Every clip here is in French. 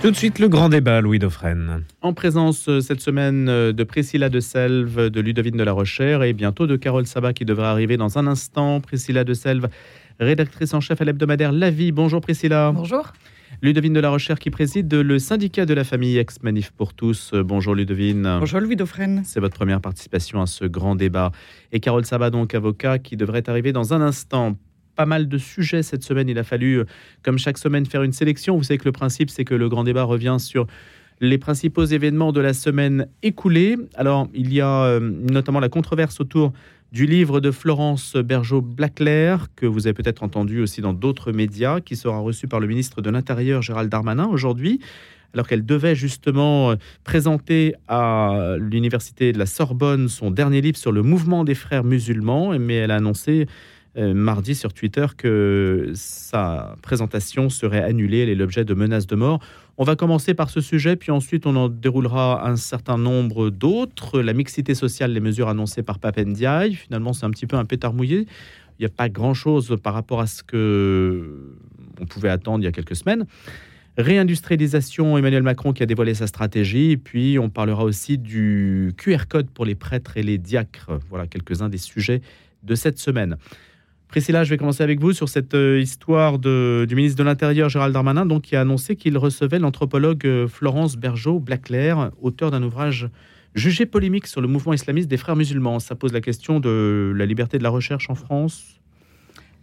Tout de suite, le grand débat, Louis Dauphren. En présence euh, cette semaine euh, de Priscilla de Selve, de Ludovine de la Rochère et bientôt de Carole Sabat qui devrait arriver dans un instant. Priscilla de Selve, rédactrice en chef à l'hebdomadaire La Vie. Bonjour Priscilla. Bonjour. Ludovine de la Rochère qui préside le syndicat de la famille ex-Manif pour tous. Euh, bonjour Ludovine. Bonjour Louis Dauphren. C'est votre première participation à ce grand débat. Et Carole Sabat, donc avocat, qui devrait arriver dans un instant pas mal de sujets cette semaine. Il a fallu, euh, comme chaque semaine, faire une sélection. Vous savez que le principe, c'est que le grand débat revient sur les principaux événements de la semaine écoulée. Alors, il y a euh, notamment la controverse autour du livre de Florence Bergeau-Blaclair, que vous avez peut-être entendu aussi dans d'autres médias, qui sera reçu par le ministre de l'Intérieur, Gérald Darmanin, aujourd'hui, alors qu'elle devait justement euh, présenter à l'université de la Sorbonne son dernier livre sur le mouvement des frères musulmans, mais elle a annoncé euh, mardi sur Twitter que sa présentation serait annulée. Elle est l'objet de menaces de mort. On va commencer par ce sujet, puis ensuite on en déroulera un certain nombre d'autres. La mixité sociale, les mesures annoncées par Papendiaï. Finalement, c'est un petit peu un pétard mouillé. Il n'y a pas grand-chose par rapport à ce que on pouvait attendre il y a quelques semaines. Réindustrialisation, Emmanuel Macron qui a dévoilé sa stratégie. puis on parlera aussi du QR code pour les prêtres et les diacres. Voilà quelques-uns des sujets de cette semaine. Priscilla, je vais commencer avec vous sur cette euh, histoire du ministre de l'Intérieur Gérald Darmanin, qui a annoncé qu'il recevait l'anthropologue euh, Florence Bergeau-Blaclair, auteur d'un ouvrage jugé polémique sur le mouvement islamiste des frères musulmans. Ça pose la question de la liberté de la recherche en France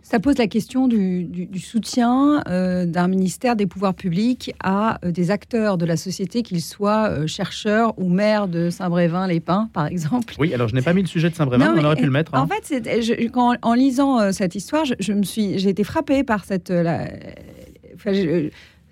ça pose la question du, soutien euh, d'un ministère des pouvoirs publics à euh, des acteurs de la société, qu'ils soient euh, chercheurs ou maires de Saint-Brévin-les-Pins, par exemple. Oui, alors je n'ai pas mis le sujet de Saint-Brévin, on aurait pu le mettre. Hein. En fait, en lisant cette histoire, je, me suis, j'ai été frappée par cette.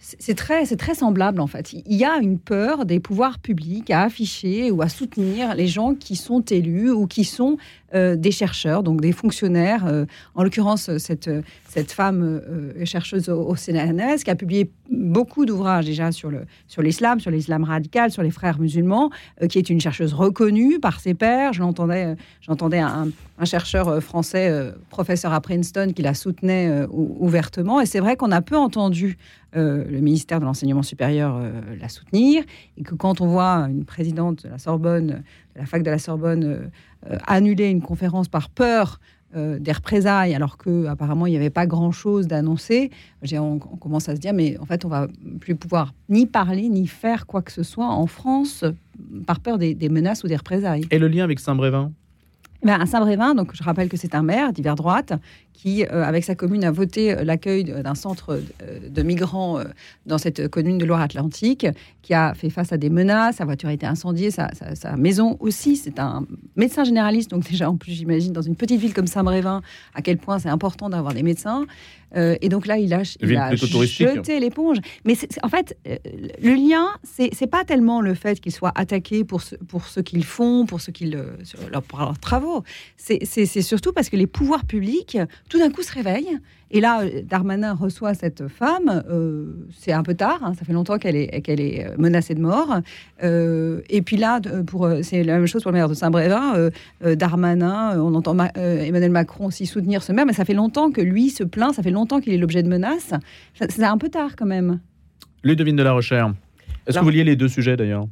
C'est très, très semblable en fait. Il y a une peur des pouvoirs publics à afficher ou à soutenir les gens qui sont élus ou qui sont euh, des chercheurs, donc des fonctionnaires. Euh, en l'occurrence, cette, cette femme euh, chercheuse au, CNRS qui a publié beaucoup d'ouvrages déjà sur l'islam, sur l'islam radical, sur les frères musulmans, qui est une chercheuse reconnue par ses pairs. J'entendais un, chercheur français, professeur à Princeton, qui la soutenait ouvertement. Et c'est vrai qu'on a peu entendu le ministère de l'enseignement supérieur la soutenir, et que quand on voit une présidente de la Sorbonne, de la fac de la Sorbonne, euh, annuler une conférence par peur euh, des représailles, alors qu'apparemment il n'y avait pas grand-chose d'annoncé, on, commence à se dire, mais en fait, on va plus pouvoir ni parler, ni faire quoi que ce soit en France par peur des, des menaces ou des représailles. Et le lien avec Saint-Brévin? Ben, à Saint-Brévin, donc je rappelle que c'est un maire d'hiver droite qui, euh, avec sa commune, a voté euh, l'accueil d'un centre de, migrants euh, dans cette commune de Loire-Atlantique, qui a fait face à des menaces. Sa voiture a été incendiée, sa, maison aussi. C'est un médecin généraliste, donc déjà en plus, j'imagine, dans une petite ville comme Saint-Brévin, à quel point c'est important d'avoir des médecins. Et donc là, il a, il a jeté l'éponge. Mais en fait, le lien, c'est pas tellement le fait qu'ils soient attaqués pour ce, pour ce qu'ils font, pour, ce qu'ils, pour leurs travaux. C'est surtout parce que les pouvoirs publics tout d'un coup se réveille. Et là, Darmanin reçoit cette femme. Euh, c'est un peu tard, hein, ça fait longtemps qu'elle est, qu'elle est euh, menacée de mort. Euh, et puis là, pour, c'est la même chose pour le maire de Saint-Brévin. Darmanin, on entend Emmanuel Macron aussi soutenir ce maire, mais ça fait longtemps que lui se plaint, ça fait longtemps qu'il est l'objet de menaces. C'est un peu tard quand même. Ludovine de la Recherche. Est-ce que vous liez les deux sujets d'ailleurs?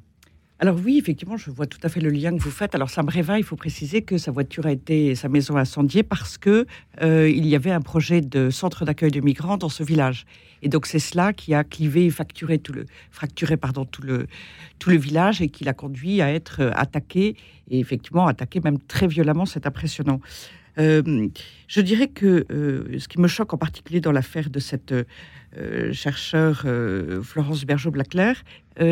Alors oui, effectivement, je vois tout à fait le lien que vous faites. Alors Saint-Brévin, il faut préciser que sa voiture a été, sa maison incendiée parce que euh, il y avait un projet de centre d'accueil de migrants dans ce village. Et donc c'est cela qui a clivé et fracturé tout le, pardon tout le tout le village et qui l'a conduit à être attaqué et effectivement attaqué même très violemment. C'est impressionnant. Euh, je dirais que euh, ce qui me choque en particulier dans l'affaire de cette euh, chercheur Florence Bergeau-Blaclair,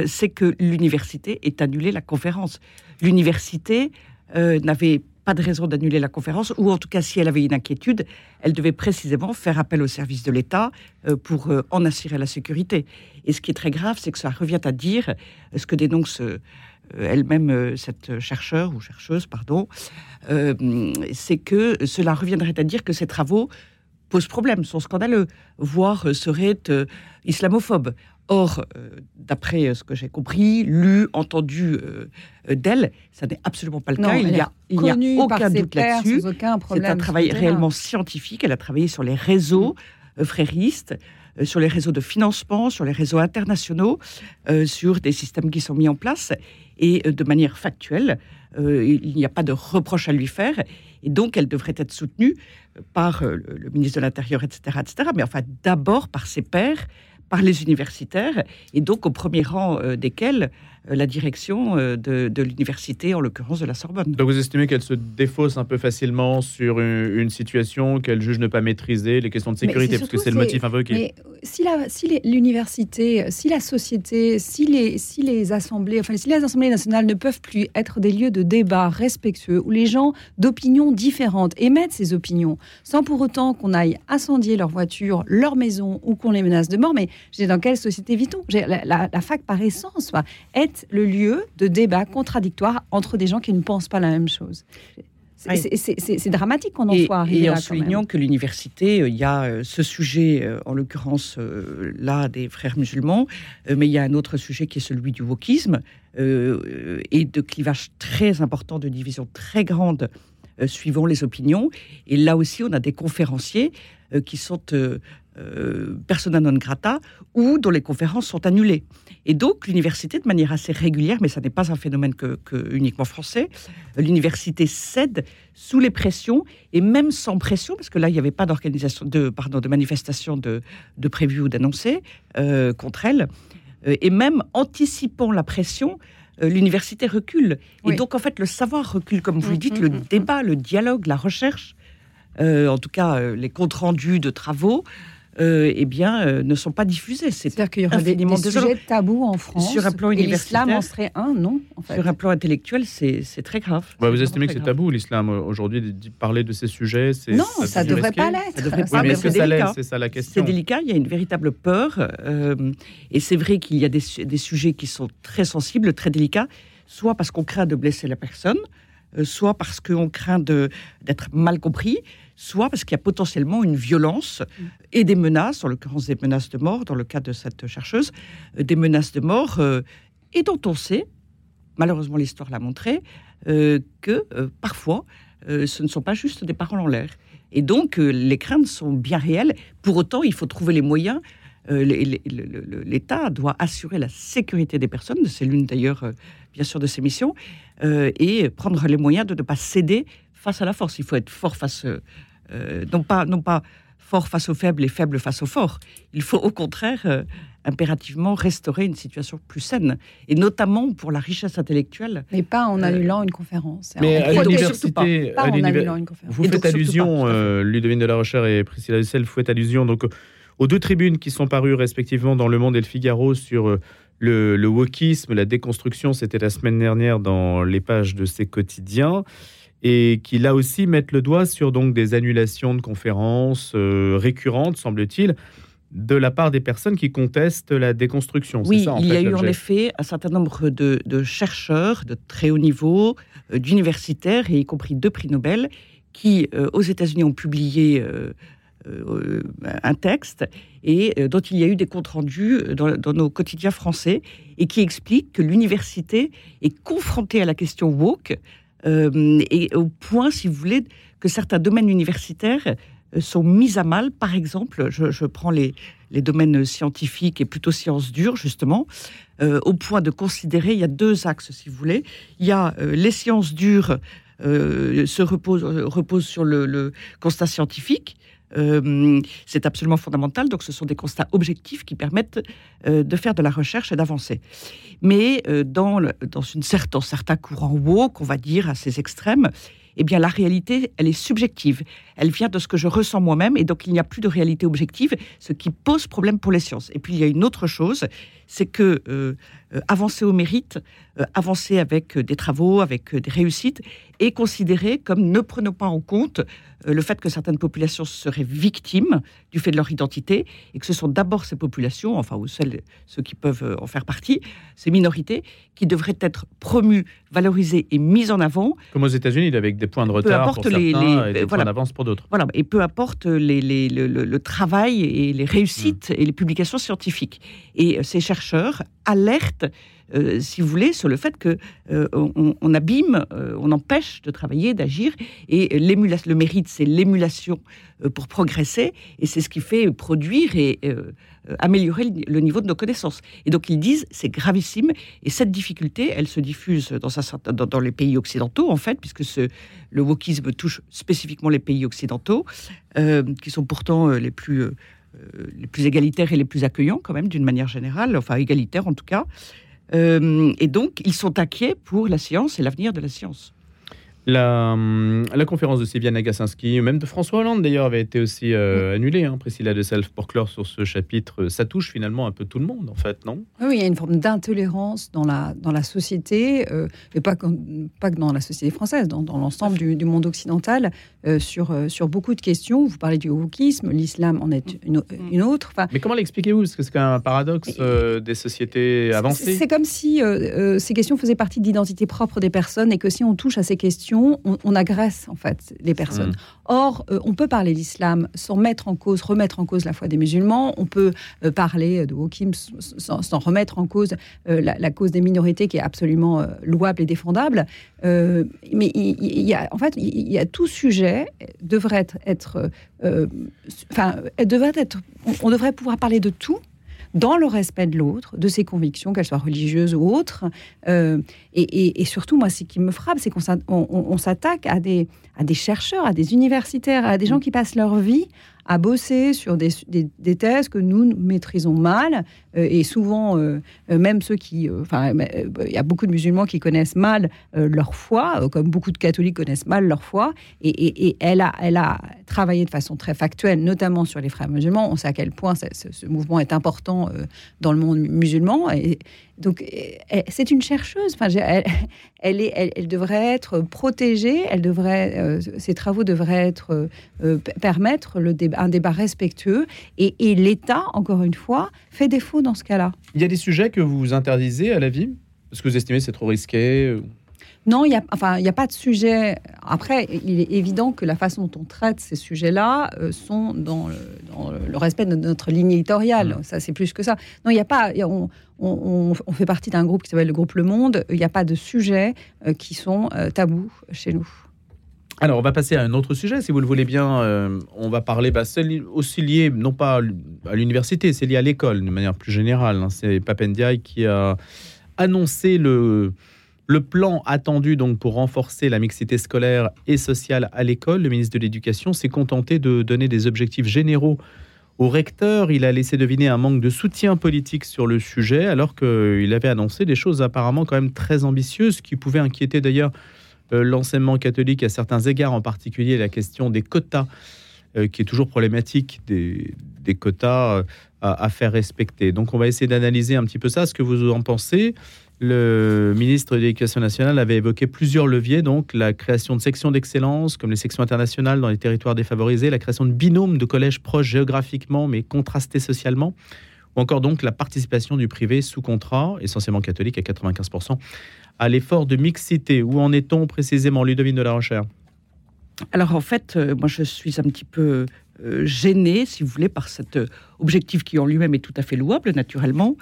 c'est que l'université ait annulé la conférence. L'université n'avait pas de raison d'annuler la conférence, ou en tout cas, si elle avait une inquiétude, elle devait précisément faire appel au service de l'État pour en assurer la sécurité. Et ce qui est très grave, c'est que ça revient à dire ce que dénonce euh, elle-même, euh, cette chercheur ou chercheuse, pardon, euh, c'est que cela reviendrait à dire que ces travaux posent problème, sont scandaleux, voire seraient islamophobes. Or, d'après ce que j'ai compris, lu, entendu d'elle, ça n'est absolument pas le cas. Il n'y a, a, aucun doute là-dessus. C'est un travail réellement scientifique. Elle a travaillé sur les réseaux mm. fréristes. euh, sur les réseaux de financement, sur les réseaux internationaux, euh, sur des systèmes qui sont mis en place. Et euh, de manière factuelle, euh, il n'y a pas de reproche à lui faire. Et donc, elle devrait être soutenue par euh, le, ministre de l'Intérieur, etc., etc. Mais enfin, d'abord par ses pairs, par les universitaires, et donc au premier rang euh, desquels euh, la direction euh, de, de l'université, en l'occurrence de la Sorbonne. Donc vous estimez qu'elle se défausse un peu facilement sur une, une situation qu'elle juge ne pas maîtriser, les questions de sécurité, parce que c'est le motif invoqué. Mais si la- si l'université, si la société, si les, si les assemblées, enfin si les assemblées nationales ne peuvent plus être des lieux de débat respectueux où les gens d'opinions différentes émettent ces opinions, sans pour autant qu'on aille incendier leur voiture, leur maison ou qu'on les menace de mort, mais je dis, dans quelle société vit-on? La, la- la fac par essence va être le lieu de débat contradictoire entre des gens qui ne pensent pas la même chose. C'est Oui. dramatique qu'on en Et, soit arrivé et en soulignant que l'université, euh, il y a euh, ce sujet, euh, en l'occurrence là des frères musulmans, mais il y a un autre sujet qui est celui du wokisme et de clivage très important, de division très grande suivant les opinions. Et là aussi, on a des conférenciers qui sont euh, persona non grata ou dont les conférences sont annulées. Et donc, l'université, de manière assez régulière, mais ça n'est pas un phénomène que, que uniquement français, euh, l'université cède sous les pressions et même sans pression, parce que là, il n'y avait pas d'organisation, de, pardon, de manifestation de, de prévu ou d'annoncé euh, contre elle, et même anticipant la pression, l'université recule. Oui. Et donc, en fait, le savoir recule, comme vous le Mm, dites, mm, le mm, débat, le dialogue, la recherche, euh, en tout cas, euh, les comptes rendus de travaux, euh, eh bien, euh, ne sont pas diffusés. C'est C'est-à-dire qu'il y aura des, des sujets tabous en France. Sur un plan et l'islam en serait un, non en fait. sur un plan intellectuel, c'est c'est très grave. Ouais, vous estimez que c'est tabou l'islam euh, aujourd'hui parler de ces sujets c'est- Non, ça devenir devrait pas l'être. Ça devrait Oui, pas, mais mais est-ce que c'est ça délicat. l'est C'est ça la C'est question. délicat, il y a une véritable peur. euh, et c'est vrai qu'il y a des, su- des sujets qui sont très sensibles, très délicats, soit parce qu'on craint de blesser la personne, soit parce qu'on craint d'être mal compris, soit parce qu'il y a potentiellement une violence et des menaces, en l'occurrence des menaces de mort, dans le cas de cette chercheuse, euh, des menaces de mort, euh, et dont on sait, malheureusement l'histoire l'a montré, euh, que euh, parfois, euh, ce ne sont pas juste des paroles en l'air. Et donc, euh, les craintes sont bien réelles. Pour autant, il faut trouver les moyens. Euh, L'État doit assurer la sécurité des personnes, c'est l'une d'ailleurs, euh, bien sûr, de ses missions, euh, et prendre les moyens de ne pas céder face à la force. Il faut être fort face, non, pas, non pas fort face aux faibles et faible face aux forts. Il faut au contraire euh, impérativement restaurer une situation plus saine, et notamment pour la richesse intellectuelle. Mais pas en Euh, annulant une conférence. Mais En à l'université, pas à en l'univer- annulant une conférence. Vous Et faites allusion, pas, euh, Ludovine de la Rochère et Priscilla Hussel, vous faites allusion donc, aux deux tribunes qui sont parues respectivement dans Le Monde et Le Figaro sur euh, le, le wokisme, la déconstruction, c'était la semaine dernière dans les pages de ces quotidiens, et qui là aussi mettent le doigt sur donc des annulations de conférences euh, récurrentes, semble-t-il, de la part des personnes qui contestent la déconstruction. Oui, ça, en il y a eu en effet un certain nombre de, de chercheurs de très haut niveau, euh, d'universitaires, et y compris deux prix Nobel, qui, euh, aux États-Unis, ont publié un texte et euh, dont il y a eu des comptes rendus dans, nos quotidiens français et qui explique que l'université est confrontée à la question woke euh, et au point, si vous voulez, que certains domaines universitaires euh, sont mis à mal. Par exemple, je, prends les, les domaines scientifiques et plutôt sciences dures, justement, euh, au point de considérer, il y a deux axes, si vous voulez. Il y a euh, les sciences dures euh, se reposent, euh, sur le constat scientifique. Euh, c'est absolument fondamental. Donc, ce sont des constats objectifs qui permettent euh, de faire de la recherche et d'avancer. Mais euh, dans, une cer- dans certains courants woke, on va dire, à ces extrêmes, eh bien, la réalité, elle est subjective. Elle vient de ce que je ressens moi-même, et donc il n'y a plus de réalité objective, ce qui pose problème pour les sciences. Et puis, il y a une autre chose, c'est que avancer au mérite, euh, avancer avec euh, des travaux, avec euh, des réussites, est considéré comme ne prenant pas en compte euh, le fait que certaines populations seraient victimes du fait de leur identité, et que ce sont d'abord ces populations, enfin, ou celles, ceux qui peuvent euh, en faire partie, ces minorités, qui devraient être promues, valorisées et mises en avant, Comme aux États-Unis, avec des points de retard pour les- certains les- et des voilà. points d'avance pour d'autres. Voilà, et peu importe les, les- le, le- le travail et les réussites et les publications scientifiques. Et euh, ces chercheurs chercheurs euh, si vous voulez, sur le fait que euh, on, abîme, euh, on empêche de travailler, d'agir. Et le mérite, c'est l'émulation pour progresser, et c'est ce qui fait produire et améliorer le, niveau de nos connaissances. Et donc ils disent, c'est gravissime, et cette difficulté, elle se diffuse dans, les pays occidentaux, en fait, puisque le wokisme touche spécifiquement les pays occidentaux, qui sont pourtant les plus les plus égalitaires et les plus accueillants quand même d'une manière générale, enfin égalitaires en tout cas. Euh, et donc, ils sont inquiets pour la science et l'avenir de la science. La, la, conférence de Sylvia Nagasinski, même de François Hollande d'ailleurs, avait été aussi euh, annulée. Hein, Priscilla de Self pour clore sur ce chapitre. Ça touche finalement un peu tout le monde, en fait, non? Oui, il y a une forme d'intolérance dans la, dans la société, euh, et pas que, pas que dans la société française, dans, dans l'ensemble du, du, monde occidental, euh, sur, sur beaucoup de questions. Vous parlez du wokisme, l'islam en est une, une autre. Enfin, Mais comment l'expliquez-vous? Parce que c'est quand même un paradoxe des sociétés avancées. C'est comme si ces questions faisaient partie de l'identité propre des personnes et que si on touche à ces questions, on, agresse en fait les personnes. Mm. Or, euh, on peut parler d'islam sans mettre en cause, remettre en cause la foi des musulmans. On peut euh, parler de Wokim sans, remettre en cause euh, la, cause des minorités qui est absolument louable et défendable. mais il, y a, en fait, il y a tout sujet devrait être, enfin, devrait être, on devrait pouvoir parler de tout dans le respect de l'autre, de ses convictions, qu'elles soient religieuses ou autres. Euh, et, surtout, moi, ce qui me frappe, c'est qu'on s'attaque à des, à des chercheurs, à des universitaires, à des gens qui passent leur vie à bosser sur des, des, thèses que nous maîtrisons mal. Euh, et souvent, euh, même ceux qui. Enfin, il y a beaucoup de musulmans qui connaissent mal leur foi, comme beaucoup de catholiques connaissent mal leur foi. Et, et, elle, a, elle a travaillé de façon très factuelle, notamment sur les frères musulmans. On sait à quel point ce, ce mouvement est important dans le monde musulman. Et, donc, c'est une chercheuse. Elle, devrait être protégée. Euh, ses travaux devraient euh, permettre un débat respectueux. Et, et l'État, encore une fois, fait défaut dans ce cas-là. Il y a des sujets que vous interdisez à la vie? Parce que vous estimez c'est trop risqué? Non, il n'y a, enfin, a pas de sujet. Après, il est évident que la façon dont on traite ces sujets-là euh, sont dans le, respect de notre ligne éditoriale. Mmh. Ça, c'est plus que ça. Non, il n'y a pas. on, fait partie d'un groupe qui s'appelle le groupe Le Monde. Il n'y a pas de sujets euh, qui sont euh, tabous chez nous. Alors, on va passer à un autre sujet, si vous le voulez bien. on va parler, bah, aussi lié, non pas à l'université, c'est lié à l'école, de manière plus générale. Hein. C'est Papendiaï qui a annoncé le, le plan attendu donc pour renforcer la mixité scolaire et sociale à l'école, le ministre de l'Éducation s'est contenté de donner des objectifs généraux au recteur. Il a laissé deviner un manque de soutien politique sur le sujet, alors qu'il avait annoncé des choses apparemment quand même très ambitieuses qui pouvaient inquiéter d'ailleurs euh, l'enseignement catholique à certains égards, en particulier la question des quotas, euh, qui est toujours problématique, des, quotas euh, à, faire respecter. Donc on va essayer d'analyser un petit peu ça, ce que vous en pensez. Le ministre de l'Éducation nationale avait évoqué plusieurs leviers, donc la création de sections d'excellence, comme les sections internationales dans les territoires défavorisés, la création de binômes de collèges proches géographiquement mais contrastés socialement, ou encore donc la participation du privé sous contrat, essentiellement catholique à 95%, à l'effort de mixité. Où en est-on précisément, Ludovine de la Rochère? Alors en fait, euh, moi je suis un petit peu euh, gênée, si vous voulez, par cet euh, objectif qui en lui-même est tout à fait louable, naturellement,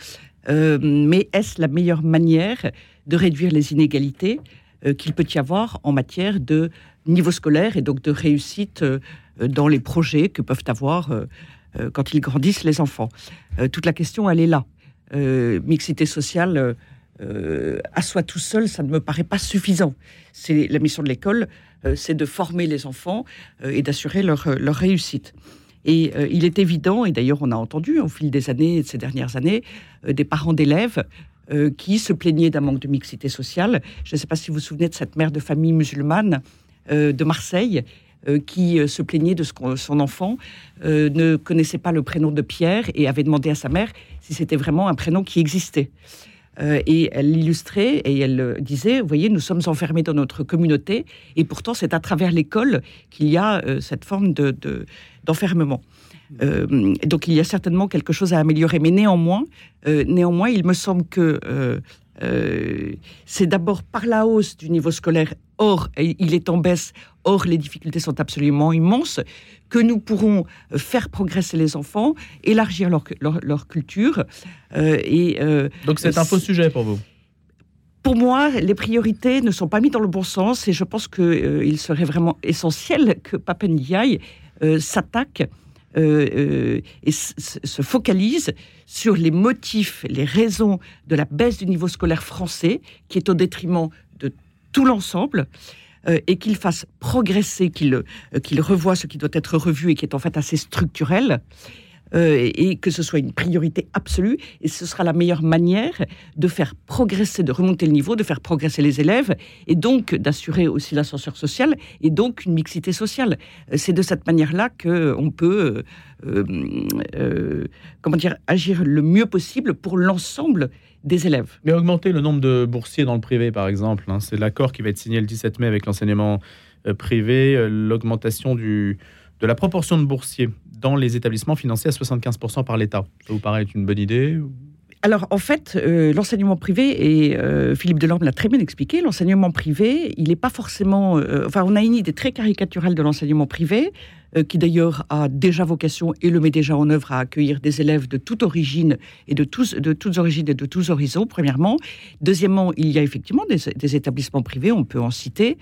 euh, mais est-ce la meilleure manière de réduire les inégalités euh, qu'il peut y avoir en matière de niveau scolaire et donc de réussite euh, dans les projets que peuvent avoir quand ils grandissent les enfants? Toute la question, elle est là. mixité sociale à soi tout seul, ça ne me paraît pas suffisant. C'est la mission de l'école, c'est de former les enfants et d'assurer leur, leur réussite. Et euh, il est évident, et d'ailleurs on a entendu au fil des années, ces dernières années, euh, des parents d'élèves euh, qui se plaignaient d'un manque de mixité sociale. Je ne sais pas si vous vous souvenez de cette mère de famille musulmane de Marseille qui se plaignait de ce que son enfant ne connaissait pas le prénom de Pierre et avait demandé à sa mère si c'était vraiment un prénom qui existait. et elle l'illustrait et elle disait, vous voyez, nous sommes enfermés dans notre communauté et pourtant c'est à travers l'école qu'il y a cette forme de, d'enfermement. Euh, donc il y a certainement quelque chose à améliorer, mais néanmoins, euh, néanmoins, il me semble que euh, c'est d'abord par la hausse du niveau scolaire Or, il est en baisse. Or, les difficultés sont absolument immenses. Que nous pourrons faire progresser les enfants, élargir leur, leur, culture. et, Donc, c'est un faux sujet pour vous? Pour moi, les priorités ne sont pas mises dans le bon sens et je pense qu'il serait vraiment essentiel que Papendiaï s'attaque euh, euh, et se focalise sur les motifs, les raisons de la baisse du niveau scolaire français, qui est au détriment de tout l'ensemble. Euh, et qu'il fasse progresser, qu'il qu'il revoie ce qui doit être revu et qui est en fait assez structurel, euh, et que ce soit une priorité absolue. Et ce sera la meilleure manière de faire progresser, de remonter le niveau, de faire progresser les élèves, et donc d'assurer aussi l'ascenseur social, et donc une mixité sociale. Euh, c'est de cette manière-là qu'on peut, euh, comment dire, agir le mieux possible pour l'ensemble des élèves. Mais augmenter le nombre de boursiers dans le privé, par exemple, hein, c'est l'accord qui va être signé le 17 mai avec l'enseignement privé, l'augmentation de la proportion de boursiers dans les établissements financés à 75% par l'État. Ça vous paraît être une bonne idée alors, en fait, euh, l'enseignement privé, et euh, Philippe Delorme l'a très bien expliqué, l'enseignement privé, il n'est pas forcément... Euh, enfin, on a une idée très caricaturale de l'enseignement privé, qui d'ailleurs a déjà vocation et le met déjà en œuvre à accueillir des élèves de toute origine et de, tous, de toutes origines et de tous horizons, premièrement. Deuxièmement, il y a effectivement des, des établissements privés, on peut en citer,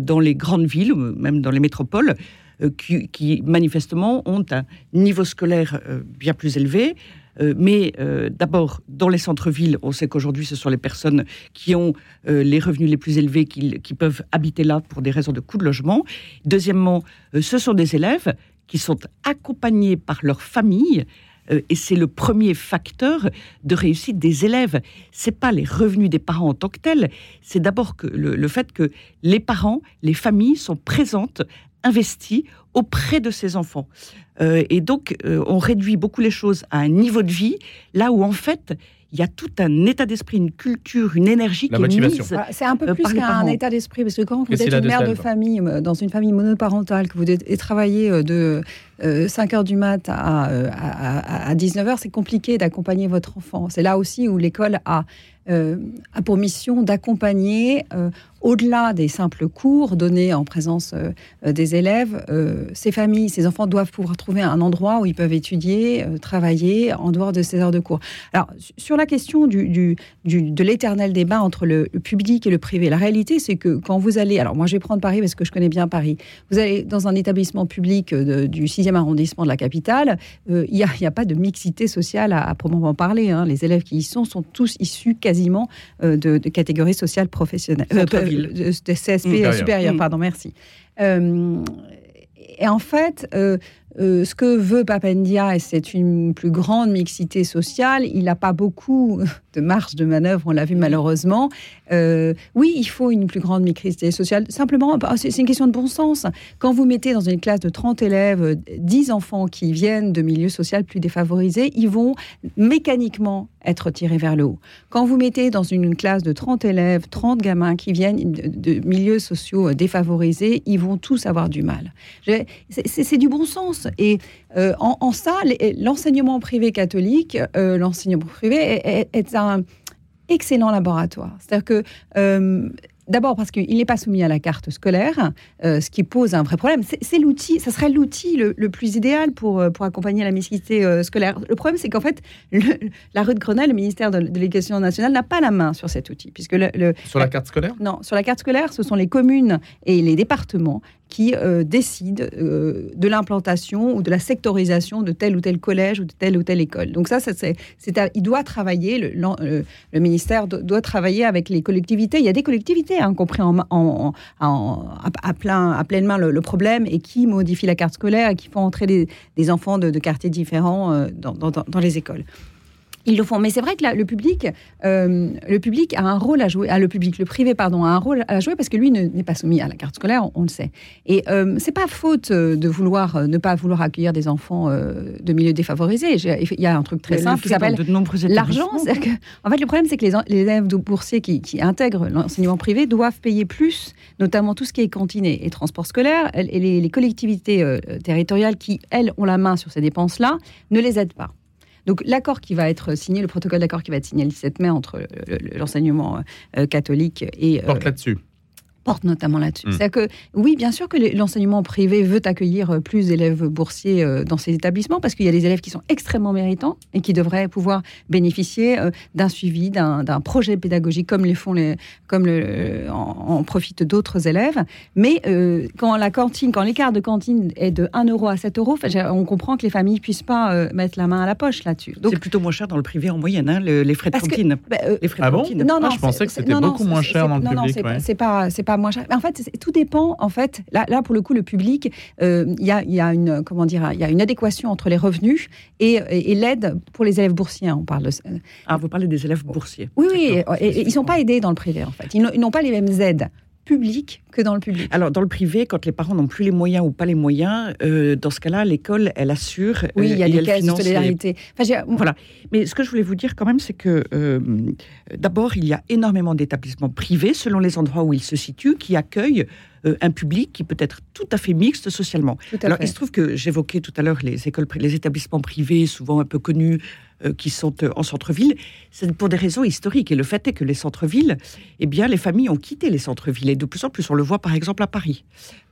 dans les grandes villes, même dans les métropoles, euh, qui, manifestement ont un niveau scolaire euh, bien plus élevé. Euh, mais d'abord, dans les centres-villes, on sait qu'aujourd'hui, ce sont les personnes qui ont les revenus les plus élevés qui, peuvent habiter là pour des raisons de coût de logement. Deuxièmement, ce sont des élèves qui sont accompagnés par leur famille et c'est le premier facteur de réussite des élèves. C'est pas les revenus des parents en tant que tels, c'est d'abord le, le, fait que les parents, les familles sont présentes investi auprès de ses enfants. Euh, et donc, euh, on réduit beaucoup les choses à un niveau de vie, là où en fait, il y a tout un état d'esprit, une culture, une énergie qui est mise. Ah, c'est un peu euh, plus qu'un état d'esprit, parce que quand vous êtes une mère de famille, dans une famille monoparentale, que vous travaillez de 5 heures du mat à, à, à 19 heures, c'est compliqué d'accompagner votre enfant. C'est là aussi où l'école a a pour mission d'accompagner au-delà des simples cours donnés en présence euh, euh, des élèves, euh, ces familles, ces enfants doivent pouvoir trouver un endroit où ils peuvent étudier, travailler en dehors de ces heures de cours. Alors, sur la question du, de l'éternel débat entre le, public et le privé, la réalité, c'est que quand vous allez, alors moi je vais prendre Paris parce que je connais bien Paris, vous allez dans un établissement public du 6e arrondissement de la capitale, il n'y a, a, pas de mixité sociale à, proprement parler. Hein. Les élèves qui y sont sont tous issus quasiment de, catégories sociales professionnelles de, CSP mmh. supérieur. Mmh. Pardon, merci. Euh, et en fait, euh, euh, ce que veut Papendia, c'est une plus grande mixité sociale. Il n'a pas beaucoup de marge de manœuvre, on l'a vu malheureusement. Euh, oui, il faut une plus grande mixité sociale. Simplement, bah, c'est une question de bon sens. Quand vous mettez dans une classe de 30 élèves 10 enfants qui viennent de milieux sociaux plus défavorisés, ils vont mécaniquement être tirés vers le haut. Quand vous mettez dans une classe de 30 élèves, 30 gamins qui viennent de milieux sociaux défavorisés, ils vont tous avoir du mal. C'est du bon sens. Et euh, en, ça, l'enseignement privé catholique, euh, l'enseignement privé est, un excellent laboratoire. C'est-à-dire que euh, D'abord parce qu'il n'est pas soumis à la carte scolaire, euh, ce qui pose un vrai problème. C'est l'outil, ça serait l'outil le, plus idéal pour, pour accompagner la mixité euh, scolaire. Le problème, c'est qu'en fait, la rue de Grenelle, le ministère de, l'Éducation nationale, n'a pas la main sur cet outil. Puisque le, sur la carte scolaire? Non, sur la carte scolaire, ce sont les communes et les départements qui décident de l'implantation ou de la sectorisation de tel ou tel collège ou de telle ou telle école. Donc ça, c'est, il doit travailler, le, ministère doit travailler avec les collectivités. Il y a des collectivités Hein, compris en, à, plein, à pleine main le, problème et qui modifie la carte scolaire et qui font entrer des, enfants de, quartiers différents euh, dans, les écoles. Ils le font, mais c'est vrai que le public, euh, le public a un rôle à jouer. Ah, le public, le privé, pardon, a un rôle à jouer parce que lui n'est pas soumis à la carte scolaire, on, le sait. Et euh, c'est pas faute de vouloir euh, ne pas vouloir accueillir des enfants euh, de milieux défavorisés. Il y a un truc très simple qui s'appelle l'argent. En fait, le problème, c'est que les, les, élèves boursiers qui, intègrent l'enseignement privé doivent payer plus, notamment tout ce qui est cantiné et transport scolaire. Et les, les collectivités territoriales qui, elles, ont la main sur ces dépenses-là, ne les aident pas. Donc l'accord qui va être signé, le protocole d'accord qui va être signé le 17 mai entre l'enseignement euh, catholique et... Porte là-dessus porte notamment là-dessus. Mm. C'est-à-dire que, oui, bien sûr que l'enseignement privé veut accueillir euh, plus d'élèves boursiers euh, dans ces établissements, parce qu'il y a des élèves qui sont extrêmement méritants et qui devraient pouvoir bénéficier euh, d'un suivi, d'un projet pédagogique, comme les font les, comme le, en, en profitent d'autres élèves. Mais euh, quand la cantine, quand l'écart de cantine est de 1 euro à 7 euros, on comprend que les familles puissent pas euh, mettre la main à la poche là-dessus. Donc, C'est plutôt moins cher dans le privé en moyenne, hein, le- les frais de que- cantine. bah, euh, Les frais Ah de bon cantine. non, non, Ah, je pensais c'est- que c'est- c'était beaucoup moins c'est- cher c'est- dans le non, non, public, c'est pas- ouais. c'est pas, c'est pas moins cher. Mais en fait, tout dépend. En fait, là, là pour le coup, le public, euh, il y, a, il y a une, comment dire, il y a une adéquation entre les revenus et, et- et l'aide pour les élèves boursiers. hein, On parle de. Ah, vous parlez des élèves boursiers. Oui, oui. Et, ils sont pas aidés dans le privé, en fait. Ils n'ont pas les mêmes aides publiques que dans le public. Alors, dans le privé, quand les parents n'ont plus les moyens ou pas les moyens, euh, dans ce cas-là, l'école, elle assure. Oui, euh, il y a et des caisses de les- solidarité. Enfin, Voilà. Mais ce que je voulais vous dire quand même, c'est que euh, d'abord, il y a énormément d'établissements privés, selon les endroits où ils se situent, qui accueillent euh, un public qui peut être tout à fait mixte socialement. Alors, fait. il se trouve que j'évoquais tout à l'heure les écoles, les établissements privés, souvent un peu connus, euh, qui sont euh, en centre-ville. C'est pour des raisons historiques. Et le fait est que les centres-villes, eh bien, les familles ont quitté les centres-villes. Et de plus en plus, on le voit par exemple à Paris.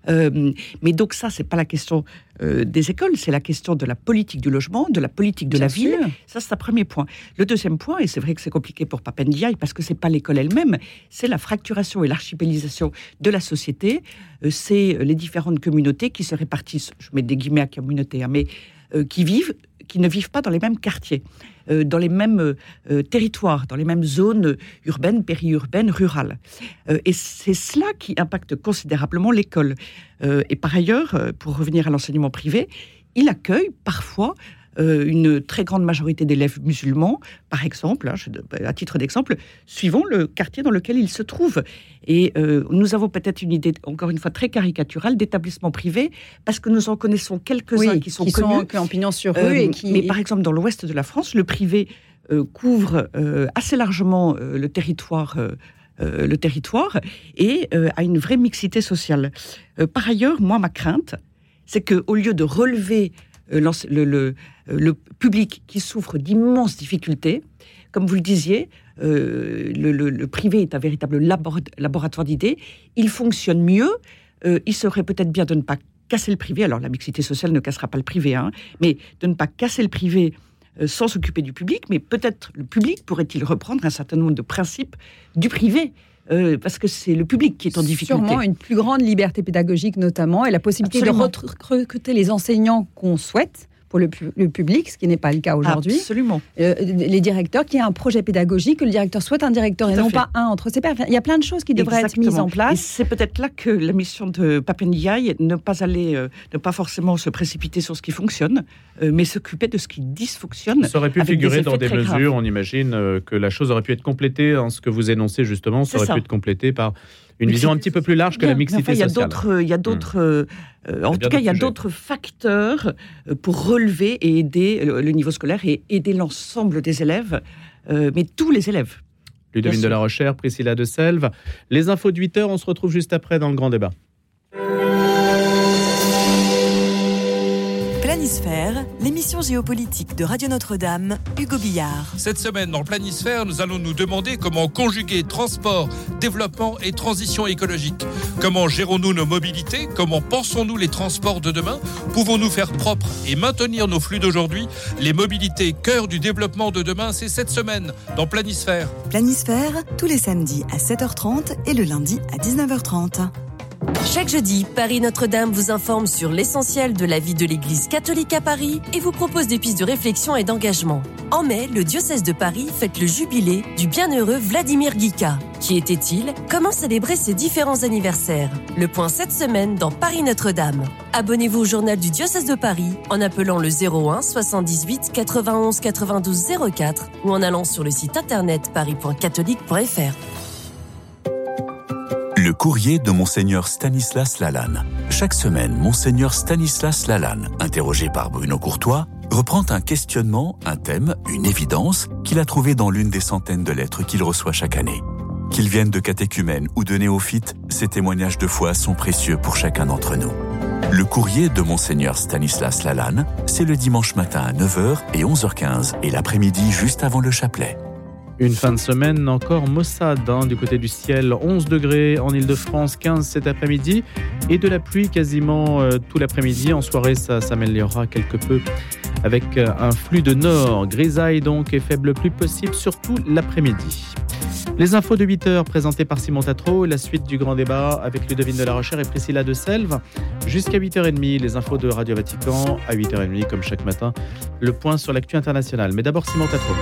Euh, mais donc ça, c'est pas la question euh, des écoles, c'est la question de la politique du logement, de la politique de Bien la ville. Ça, c'est un premier point. Le deuxième point, et c'est vrai que c'est compliqué pour Papendiaï parce que c'est pas l'école elle-même, c'est la fracturation et l'archipélisation de la société. Euh, c'est les différentes communautés qui se répartissent, je mets des guillemets à communauté, hein, mais euh, qui vivent, qui ne vivent pas dans les mêmes quartiers, euh, dans les mêmes euh, euh, territoires, dans les mêmes zones urbaines, périurbaines, rurales. Et c'est cela qui impacte considérablement l'école. Et par ailleurs, pour revenir à l'enseignement privé, il accueille parfois une très grande majorité d'élèves musulmans, par exemple, hein, je- à titre d'exemple, suivant le quartier dans lequel ils se trouvent. Et euh, nous avons peut-être une idée, encore une fois, très caricaturale d'établissements privés, parce que nous en connaissons quelques-uns Oui, qui sont connus. qui ont pignon sur rue Euh, et qui. Mais par exemple, dans l'ouest de la France, le privé euh, couvre euh, assez largement euh, le territoire. euh, euh, le territoire et euh, a une vraie mixité sociale. Euh, par ailleurs, moi, ma crainte, c'est que au lieu de relever euh, le, le- euh, le public qui souffre d'immenses difficultés, comme vous le disiez, euh, le, le- le privé est un véritable labor- laboratoire d'idées. Il fonctionne mieux. Euh, il serait peut-être bien de ne pas casser le privé. Alors la mixité sociale ne cassera pas le privé, hein, mais de ne pas casser le privé euh, sans s'occuper du public. Mais peut-être le public pourrait-il reprendre un certain nombre de principes du privé. euh, parce que c'est le public qui est en difficulté. Sûrement une plus grande liberté pédagogique notamment et la possibilité Absolument. de recru- recruter les enseignants qu'on souhaite pour le, pu- le public, ce qui n'est pas le cas aujourd'hui. Absolument. Euh, les directeurs, qui a un projet pédagogique, que le directeur soit un directeur et Tout non fait. pas un entre ses pairs. Enfin, Il y a plein de choses qui devraient être mises en place. c'est peut-être là que la mission de Papendiaï, ne pas aller, euh, ne pas forcément se précipiter sur ce qui fonctionne, euh, mais s'occuper de ce qui dysfonctionne. Ça aurait pu figurer des dans des mesures, graves. on imagine euh, que la chose aurait pu être complétée, en ce que vous énoncez justement, ça aurait ça. pu être complété par une Mais vision un petit peu plus large que la mixité enfin, il y a sociale. d'autres, il y a d'autres, euh, euh, en tout cas, il y a d'autres facteurs euh, pour relever et aider le, niveau scolaire et aider l'ensemble des élèves, mais tous les élèves. Ludovine de la Rochère, Priscilla de Selve. Les infos de 8 heures, on se retrouve juste après dans le grand débat. Planisphère, l'émission géopolitique de Radio Notre-Dame, Hugo Billard. Cette semaine, dans planisphère, nous allons nous demander comment conjuguer transport, développement et transition écologique. Comment gérons-nous nos mobilités? Comment pensons-nous les transports de demain? Pouvons-nous faire propre et maintenir nos flux d'aujourd'hui? Les mobilités, cœur du développement de demain, c'est cette semaine dans Planisphère. Planisphère, tous les samedis à 7h30 et le lundi à 19h30. Chaque jeudi, Paris Notre-Dame vous informe sur l'essentiel de la vie de l'Église catholique à Paris et vous propose des pistes de réflexion et d'engagement. En mai, le diocèse de Paris fête le jubilé du bienheureux Vladimir Guica. Qui était-il? Comment célébrer ses différents anniversaires? Le point cette semaine dans Paris Notre-Dame. Abonnez-vous au journal du diocèse de Paris en appelant le 01 78 91 92 04 ou en allant sur le site internet paris.catholique.fr. Le courrier de Monseigneur Stanislas Lalanne. Chaque semaine, Monseigneur Stanislas Lalanne, interrogé par Bruno Courtois, reprend un questionnement, un thème, une évidence qu'il a trouvé dans l'une des centaines de lettres qu'il reçoit chaque année. Qu'ils viennent de catéchumènes ou de néophytes, ces témoignages de foi sont précieux pour chacun d'entre nous. Le courrier de Monseigneur Stanislas Lalanne, c'est le dimanche matin à 9h et 11h15 et l'après-midi juste avant le chapelet. Une fin de semaine encore maussade hein, du côté du ciel, 11 degrés en Ile-de-France, 15 cet après-midi et de la pluie quasiment euh, tout l'après-midi. En soirée, ça s'améliorera quelque peu avec euh, un flux de nord, grisaille donc et faible pluie possible, surtout l'après-midi. Les infos de 8 heures présentées par Simon Tatro la suite du grand débat avec Ludovine de la Rochère et Priscilla de Selve. Jusqu'à 8h30, les infos de Radio Vatican. À 8h30, comme chaque matin, le point sur l'actu internationale. Mais d'abord, Simon Tatro.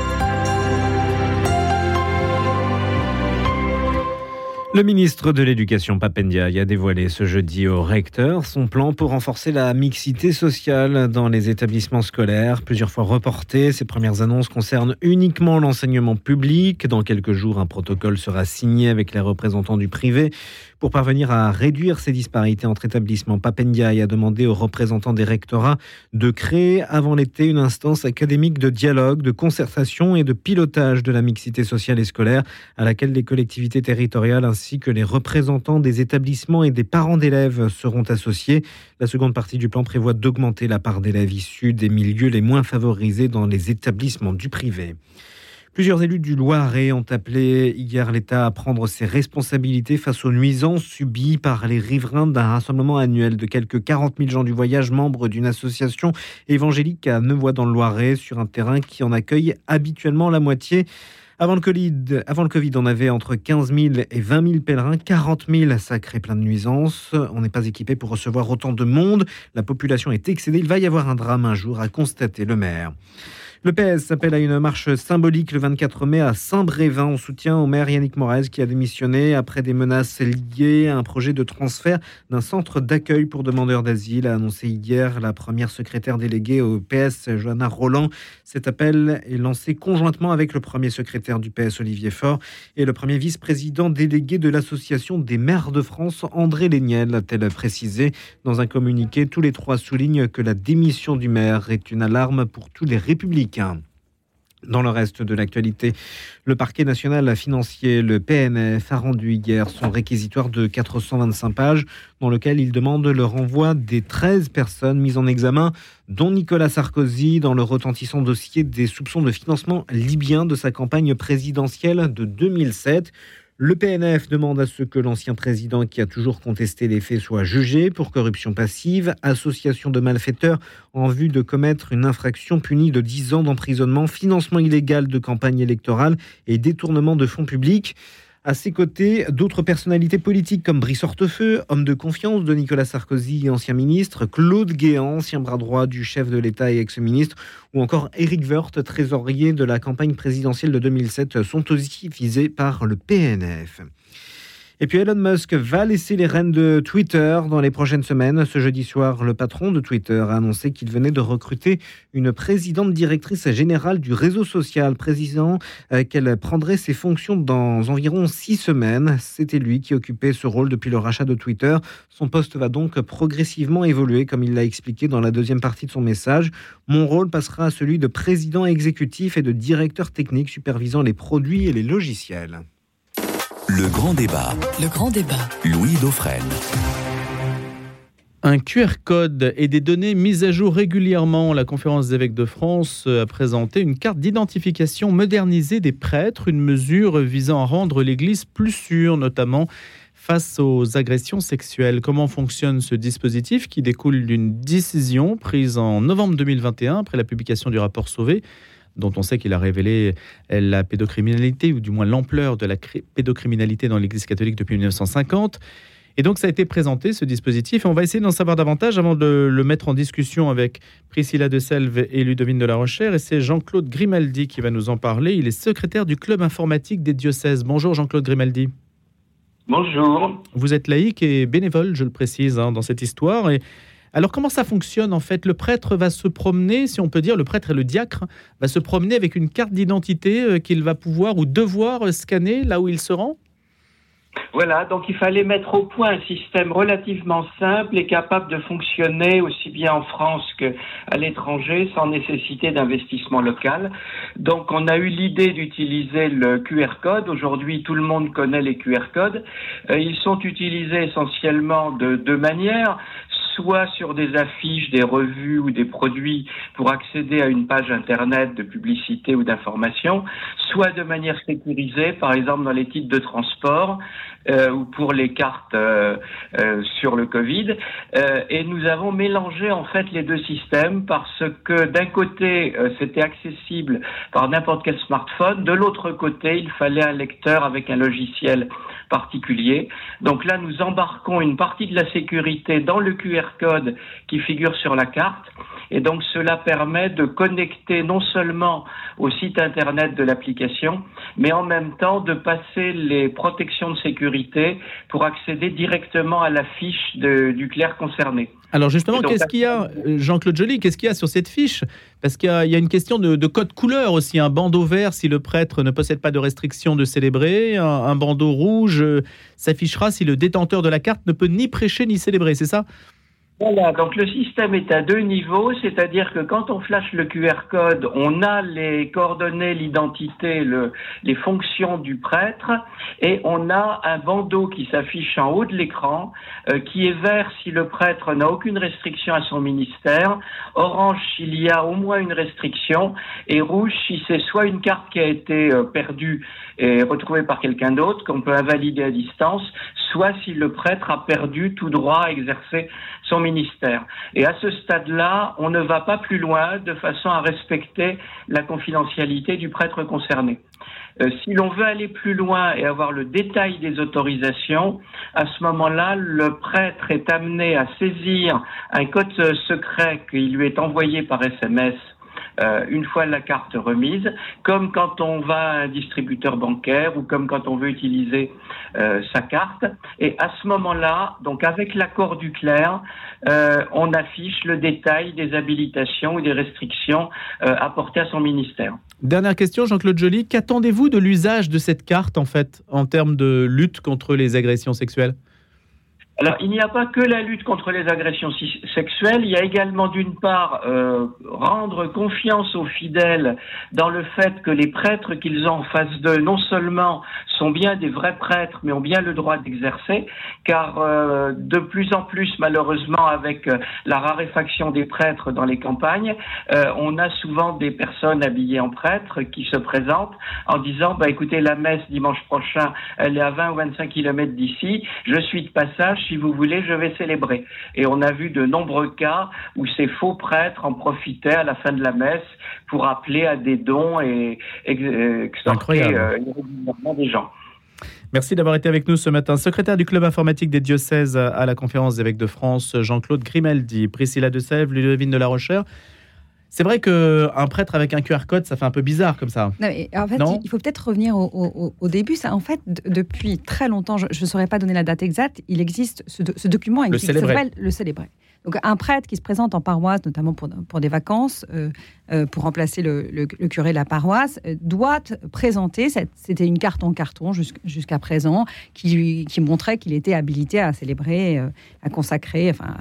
Le ministre de l'Éducation Papendia a dévoilé ce jeudi au recteur son plan pour renforcer la mixité sociale dans les établissements scolaires. Plusieurs fois reporté, ces premières annonces concernent uniquement l'enseignement public. Dans quelques jours, un protocole sera signé avec les représentants du privé pour parvenir à réduire ces disparités entre établissements. Papendia a demandé aux représentants des rectorats de créer avant l'été une instance académique de dialogue, de concertation et de pilotage de la mixité sociale et scolaire à laquelle les collectivités territoriales ainsi ainsi que les représentants des établissements et des parents d'élèves seront associés. La seconde partie du plan prévoit d'augmenter la part d'élèves issus des milieux les moins favorisés dans les établissements du privé. Plusieurs élus du Loiret ont appelé hier l'État à prendre ses responsabilités face aux nuisances subies par les riverains d'un rassemblement annuel de quelques 40 000 gens du voyage, membres d'une association évangélique à Nevoix dans le Loiret, sur un terrain qui en accueille habituellement la moitié. Avant le, COVID, avant le Covid, on avait entre 15 000 et 20 000 pèlerins, 40 000, ça crée plein de nuisances. On n'est pas équipé pour recevoir autant de monde. La population est excédée. Il va y avoir un drame un jour, a constaté le maire. Le PS s'appelle à une marche symbolique le 24 mai à Saint-Brévin en soutien au maire Yannick Morez qui a démissionné après des menaces liées à un projet de transfert d'un centre d'accueil pour demandeurs d'asile, a annoncé hier la première secrétaire déléguée au PS, Johanna Roland. Cet appel est lancé conjointement avec le premier secrétaire du PS, Olivier Faure, et le premier vice-président délégué de l'Association des maires de France, André Léniel, a-t-elle précisé. Dans un communiqué, tous les trois soulignent que la démission du maire est une alarme pour tous les républicains dans le reste de l'actualité, le parquet national financier, le PNF, a rendu hier son réquisitoire de 425 pages dans lequel il demande le renvoi des 13 personnes mises en examen, dont Nicolas Sarkozy, dans le retentissant dossier des soupçons de financement libyen de sa campagne présidentielle de 2007. Le PNF demande à ce que l'ancien président qui a toujours contesté les faits soit jugé pour corruption passive, association de malfaiteurs en vue de commettre une infraction punie de 10 ans d'emprisonnement, financement illégal de campagne électorale et détournement de fonds publics. À ses côtés, d'autres personnalités politiques comme Brice Hortefeux, homme de confiance de Nicolas Sarkozy, ancien ministre, Claude Guéant, ancien bras droit du chef de l'État et ex-ministre, ou encore Éric Woerth, trésorier de la campagne présidentielle de 2007, sont aussi visés par le PNF. Et puis Elon Musk va laisser les rênes de Twitter dans les prochaines semaines. Ce jeudi soir, le patron de Twitter a annoncé qu'il venait de recruter une présidente directrice générale du réseau social, précisant euh, qu'elle prendrait ses fonctions dans environ six semaines. C'était lui qui occupait ce rôle depuis le rachat de Twitter. Son poste va donc progressivement évoluer, comme il l'a expliqué dans la deuxième partie de son message. Mon rôle passera à celui de président exécutif et de directeur technique supervisant les produits et les logiciels. Le grand débat. Le grand débat. Louis Dauphren. Un QR code et des données mises à jour régulièrement. La conférence des évêques de France a présenté une carte d'identification modernisée des prêtres, une mesure visant à rendre l'Église plus sûre, notamment face aux agressions sexuelles. Comment fonctionne ce dispositif qui découle d'une décision prise en novembre 2021 après la publication du rapport Sauvé dont on sait qu'il a révélé la pédocriminalité, ou du moins l'ampleur de la pédocriminalité dans l'Église catholique depuis 1950. Et donc ça a été présenté, ce dispositif, et on va essayer d'en savoir davantage avant de le mettre en discussion avec Priscilla de Selve et Ludovine de la Rochère. Et c'est Jean-Claude Grimaldi qui va nous en parler. Il est secrétaire du club informatique des diocèses. Bonjour Jean-Claude Grimaldi. Bonjour. Vous êtes laïque et bénévole, je le précise, hein, dans cette histoire. Et alors comment ça fonctionne en fait? Le prêtre va se promener, si on peut dire, le prêtre et le diacre va se promener avec une carte d'identité euh, qu'il va pouvoir ou devoir euh, scanner là où il se rend? Voilà, donc il fallait mettre au point un système relativement simple et capable de fonctionner aussi bien en France qu'à l'étranger sans nécessité d'investissement local. Donc on a eu l'idée d'utiliser le QR code. Aujourd'hui, tout le monde connaît les QR codes. Euh, ils sont utilisés essentiellement de deux manières soit sur des affiches, des revues ou des produits pour accéder à une page internet de publicité ou d'information, soit de manière sécurisée, par exemple dans les titres de transport euh, ou pour les cartes euh, euh, sur le Covid. et nous avons mélangé en fait les deux systèmes parce que d'un côté c'était accessible par n'importe quel smartphone, de l'autre côté il fallait un lecteur avec un logiciel particulier. Donc là nous embarquons une partie de la sécurité dans le QR code qui figure sur la carte. Et donc cela permet de connecter non seulement au site internet de l'application, mais en même temps de passer les protections de sécurité pour accéder directement à la fiche du clerc concerné. Alors justement, qu'est-ce qu'il y a, euh, Jean-Claude Joly, qu'est-ce qu'il y a sur cette fiche? Parce qu'il y, a une question de, code couleur aussi, un bandeau vert si le prêtre ne possède pas de restriction de célébrer, un bandeau rouge euh, s'affichera si le détenteur de la carte ne peut ni prêcher ni célébrer, c'est ça? Voilà, donc le système est à deux niveaux, c'est-à-dire que quand on flash le QR code, on a les coordonnées, l'identité, le, les fonctions du prêtre, et on a un bandeau qui s'affiche en haut de l'écran, euh, qui est vert si le prêtre n'a aucune restriction à son ministère, orange s'il y a au moins une restriction, et rouge si c'est soit une carte qui a été euh, perdue et retrouvée par quelqu'un d'autre, qu'on peut invalider à distance, soit si le prêtre a perdu tout droit à exercer son ministère. Et à ce stade-là, on ne va pas plus loin de façon à respecter la confidentialité du prêtre concerné. Euh, si l'on veut aller plus loin et avoir le détail des autorisations, à ce moment-là, le prêtre est amené à saisir un code secret qui lui est envoyé par SMS euh, une fois la carte remise, comme quand on va à un distributeur bancaire ou comme quand on veut utiliser euh, sa carte. Et à ce moment-là, donc avec l'accord du clerc, euh, on affiche le détail des habilitations ou des restrictions apportées à son ministère. Dernière question, Jean-Claude Joly, qu'attendez-vous de l'usage de cette carte en fait en termes de lutte contre les agressions sexuelles? Alors, il n'y a pas que la lutte contre les agressions sexuelles, il y a également d'une part euh, rendre confiance aux fidèles dans le fait que les prêtres qu'ils ont en face d'eux non seulement sont bien des vrais prêtres, mais ont bien le droit d'exercer, car euh, de plus en plus, malheureusement, avec euh, la raréfaction des prêtres dans les campagnes, on a souvent des personnes habillées en prêtres qui se présentent en disant, bah écoutez, la messe dimanche prochain, elle est à 20 ou 25 kilomètres d'ici, je suis de passage si vous voulez, je vais célébrer. Et on a vu de nombreux cas où ces faux prêtres en profitaient à la fin de la messe pour appeler à des dons et extorquer euh, des gens. Merci d'avoir été avec nous ce matin. Secrétaire du club informatique des diocèses à la conférence des évêques de France, Jean-Claude Grimaldi, Priscilla de Sèvres, Ludovine de la Rochère. C'est vrai qu'un prêtre avec un QR code, ça fait un peu bizarre comme ça. Non, en fait, il faut peut-être revenir au, début. Ça, en fait, depuis très longtemps, je ne saurais pas donner la date exacte, il existe, ce, document existe, le célébrer. le célébrer. Donc un prêtre qui se présente en paroisse, notamment pour, pour des vacances, euh, euh, pour remplacer le, curé de la paroisse, euh, doit présenter, c'était une carte en carton jusqu'à présent, qui, qui montrait qu'il était habilité à célébrer, à consacrer, enfin,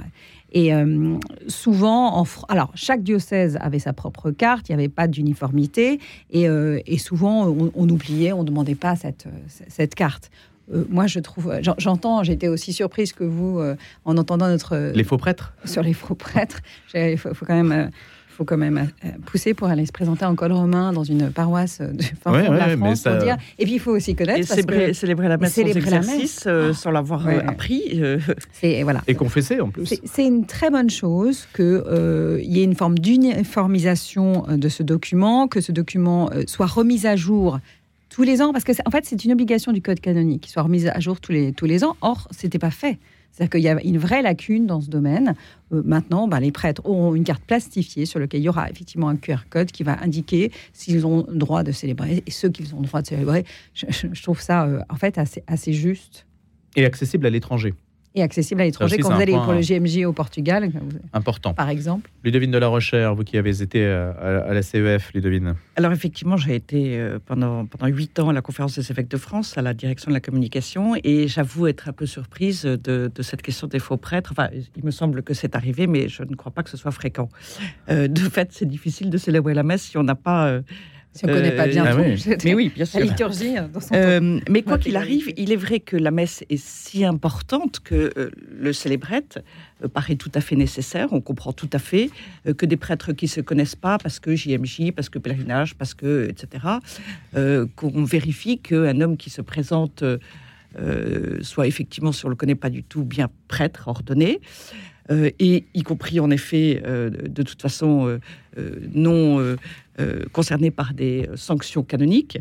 et euh, souvent, en, alors chaque diocèse avait sa propre carte, il n'y avait pas d'uniformité, et, euh, souvent on, oubliait, on ne demandait pas cette, cette carte. Euh, moi, je trouve, j'entends, j'étais aussi surprise que vous en entendant notre. Les faux prêtres? Sur les faux prêtres. Il faut, faut, quand même faut quand même euh, pousser pour aller se présenter en col romain dans une paroisse de, la France pour dire. Et puis il faut aussi connaître. Et célébrer, célébrer, la messe sans exercice, euh, sans l'avoir euh, appris. Et, voilà. et confesser en plus. C'est une très bonne chose qu'il y ait une forme d'uniformisation de ce document, que ce document soit remis à jour tous les ans, parce que en fait c'est une obligation du code canonique, qu'il soit remis à jour tous les, tous les ans. Or, c'était pas fait. C'est-à-dire qu'il y a une vraie lacune dans ce domaine. Euh, maintenant, ben, les prêtres auront une carte plastifiée sur laquelle il y aura effectivement un QR code qui va indiquer s'ils ont le droit de célébrer et ceux qui ont le droit de célébrer. Je, trouve ça euh, en fait assez juste. Et accessible à l'étranger et accessible à l'étranger quand vous allez pour le GMJ au Portugal. Important. Par exemple. Ludovine de la Rochère, vous qui avez été euh, à la CEF, Ludovine. Alors effectivement, j'ai été euh, pendant pendant huit ans à la conférence des évêques de France, à la direction de la communication, et j'avoue être un peu surprise de, cette question des faux prêtres. Enfin, il me semble que c'est arrivé, mais je ne crois pas que ce soit fréquent. Euh, de fait, c'est difficile de célébrer la messe si on n'a pas Si on ne connaît pas bien Euh, tout, ah oui. c'est- Mais oui, bien la sûr. liturgie euh, dans son Euh, mais quoi qu'il arrive, il est vrai que la messe est si importante que euh, le célébrette paraît tout à fait nécessaire. On comprend tout à fait euh, que des prêtres qui se connaissent pas, parce que JMJ, parce que pèlerinage, parce que etc., euh, qu'on vérifie qu'un homme qui se présente euh, soit effectivement, si on le connaît pas du tout, bien prêtre ordonné. euh, et y compris en effet, euh, de, toute façon, euh, euh, non euh, euh, concerné par des sanctions canoniques.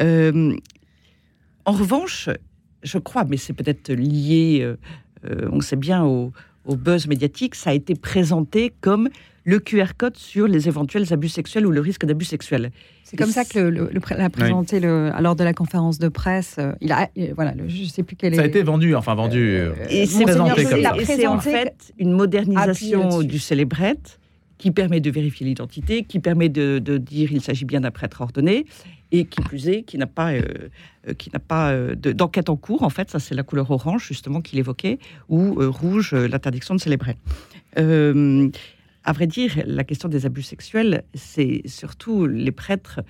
Euh, en revanche, je crois, mais c'est peut-être lié, euh, euh, on sait bien, au, au buzz médiatique, ça a été présenté comme le QR code sur les éventuels abus sexuels ou le risque d'abus sexuels. C'est comme ça que le, le- l'a présenté le, lors de la conférence de presse. euh, Il a, il- voilà, le- je ne sais plus quel est. Ça a été vendu, enfin vendu. euh, Et c'est présenté comme ça. Et c'est en fait une modernisation du célébrette qui permet de vérifier l'identité, qui permet de, dire il s'agit bien d'un prêtre ordonné, et qui plus est, qui n'a pas, euh, euh, pas euh, de- d'enquête en cours. En fait, ça c'est la couleur orange justement qu'il évoquait, ou rouge l'interdiction de célébrer. À vrai dire, la question des abus sexuels, c'est surtout les prêtres,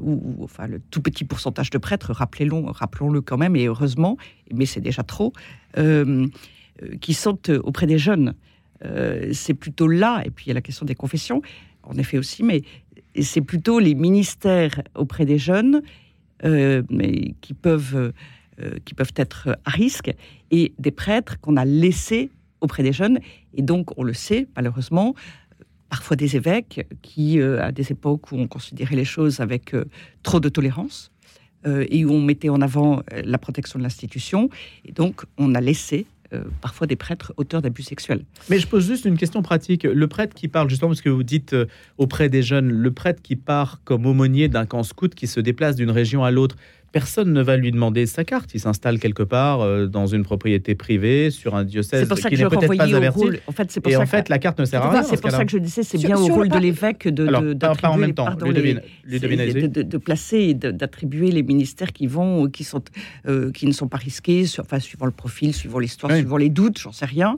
ou, enfin le tout petit pourcentage de prêtres, rappelons-le rappelons quand même, et heureusement, mais c'est déjà trop, qui sont auprès des jeunes. Euh, c'est plutôt là, et puis il y a la question des confessions, en effet aussi, mais c'est plutôt les ministères auprès des jeunes euh, mais qui, peuvent, euh, qui peuvent être à risque, et des prêtres qu'on a laissés auprès des jeunes. Et donc, on le sait, malheureusement, parfois des évêques qui, à des époques où on considérait les choses avec trop de tolérance, et où on mettait en avant la protection de l'institution, et donc on a laissé euh, parfois des prêtres auteurs d'abus sexuels. Mais je pose juste une question pratique. Le prêtre qui parle, justement, parce que vous dites euh, auprès des jeunes, le prêtre qui part comme aumônier d'un camp scout qui se déplace d'une région à l'autre, personne ne va lui demander sa carte. Il s'installe quelque part euh, dans une propriété privée, sur un diocèse C'est pour ça qui que je n'est peut-être pas averti. rôle. En fait, c'est pour Et ça en que- fait, la carte ne sert à rien. C'est ce pour ça que je disais, c'est bien au rôle de l'évêque de, Alors, de- pas, pas en même temps. pardon, Ludovine, les- Ludovine, de, allez-y. de- de placer et d'attribuer les ministères qui vont, qui sont, euh, qui ne sont pas risqués, sur- enfin suivant le profil, suivant l'histoire, Oui. suivant les doutes, j'en sais rien.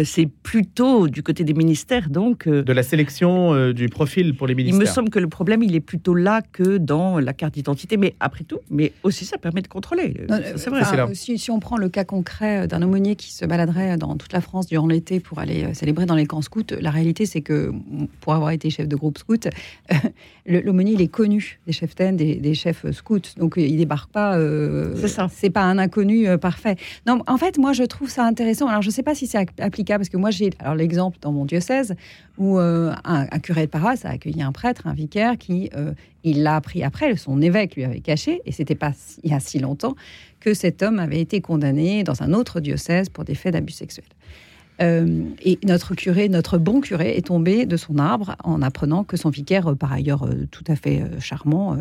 Euh, C'est plutôt du côté des ministères, donc. euh, de la sélection euh, du profil pour les il ministères. me semble que le problème, il est plutôt là que dans la carte d'identité, mais après tout, mais aussi ça permet de contrôler. Ça, euh, c'est vrai. enfin, c'est là. si, si on prend le cas concret euh, d'un aumônier qui se baladerait dans toute la France durant l'été pour aller euh, célébrer dans les camps scouts, la réalité c'est que pour avoir été chef de groupe scout, euh, l'aumônier il est connu des chefs TEN, des, des chefs scouts, donc il débarque pas. euh, C'est ça. C'est pas un inconnu euh, parfait. Non, en fait, moi je trouve ça intéressant. Alors je sais pas si c'est applicable parce que moi j'ai alors l'exemple dans mon diocèse où euh, un, un curé de paroisse a accueilli un prêtre, un vicaire qui euh, il l'a appris après, son évêque lui avait caché, et c'était pas il y a si longtemps, que cet homme avait été condamné dans un autre diocèse pour des faits d'abus sexuels. Euh, et notre curé, notre bon curé, est tombé de son arbre en apprenant que son vicaire, euh, par ailleurs euh, tout à fait charmant,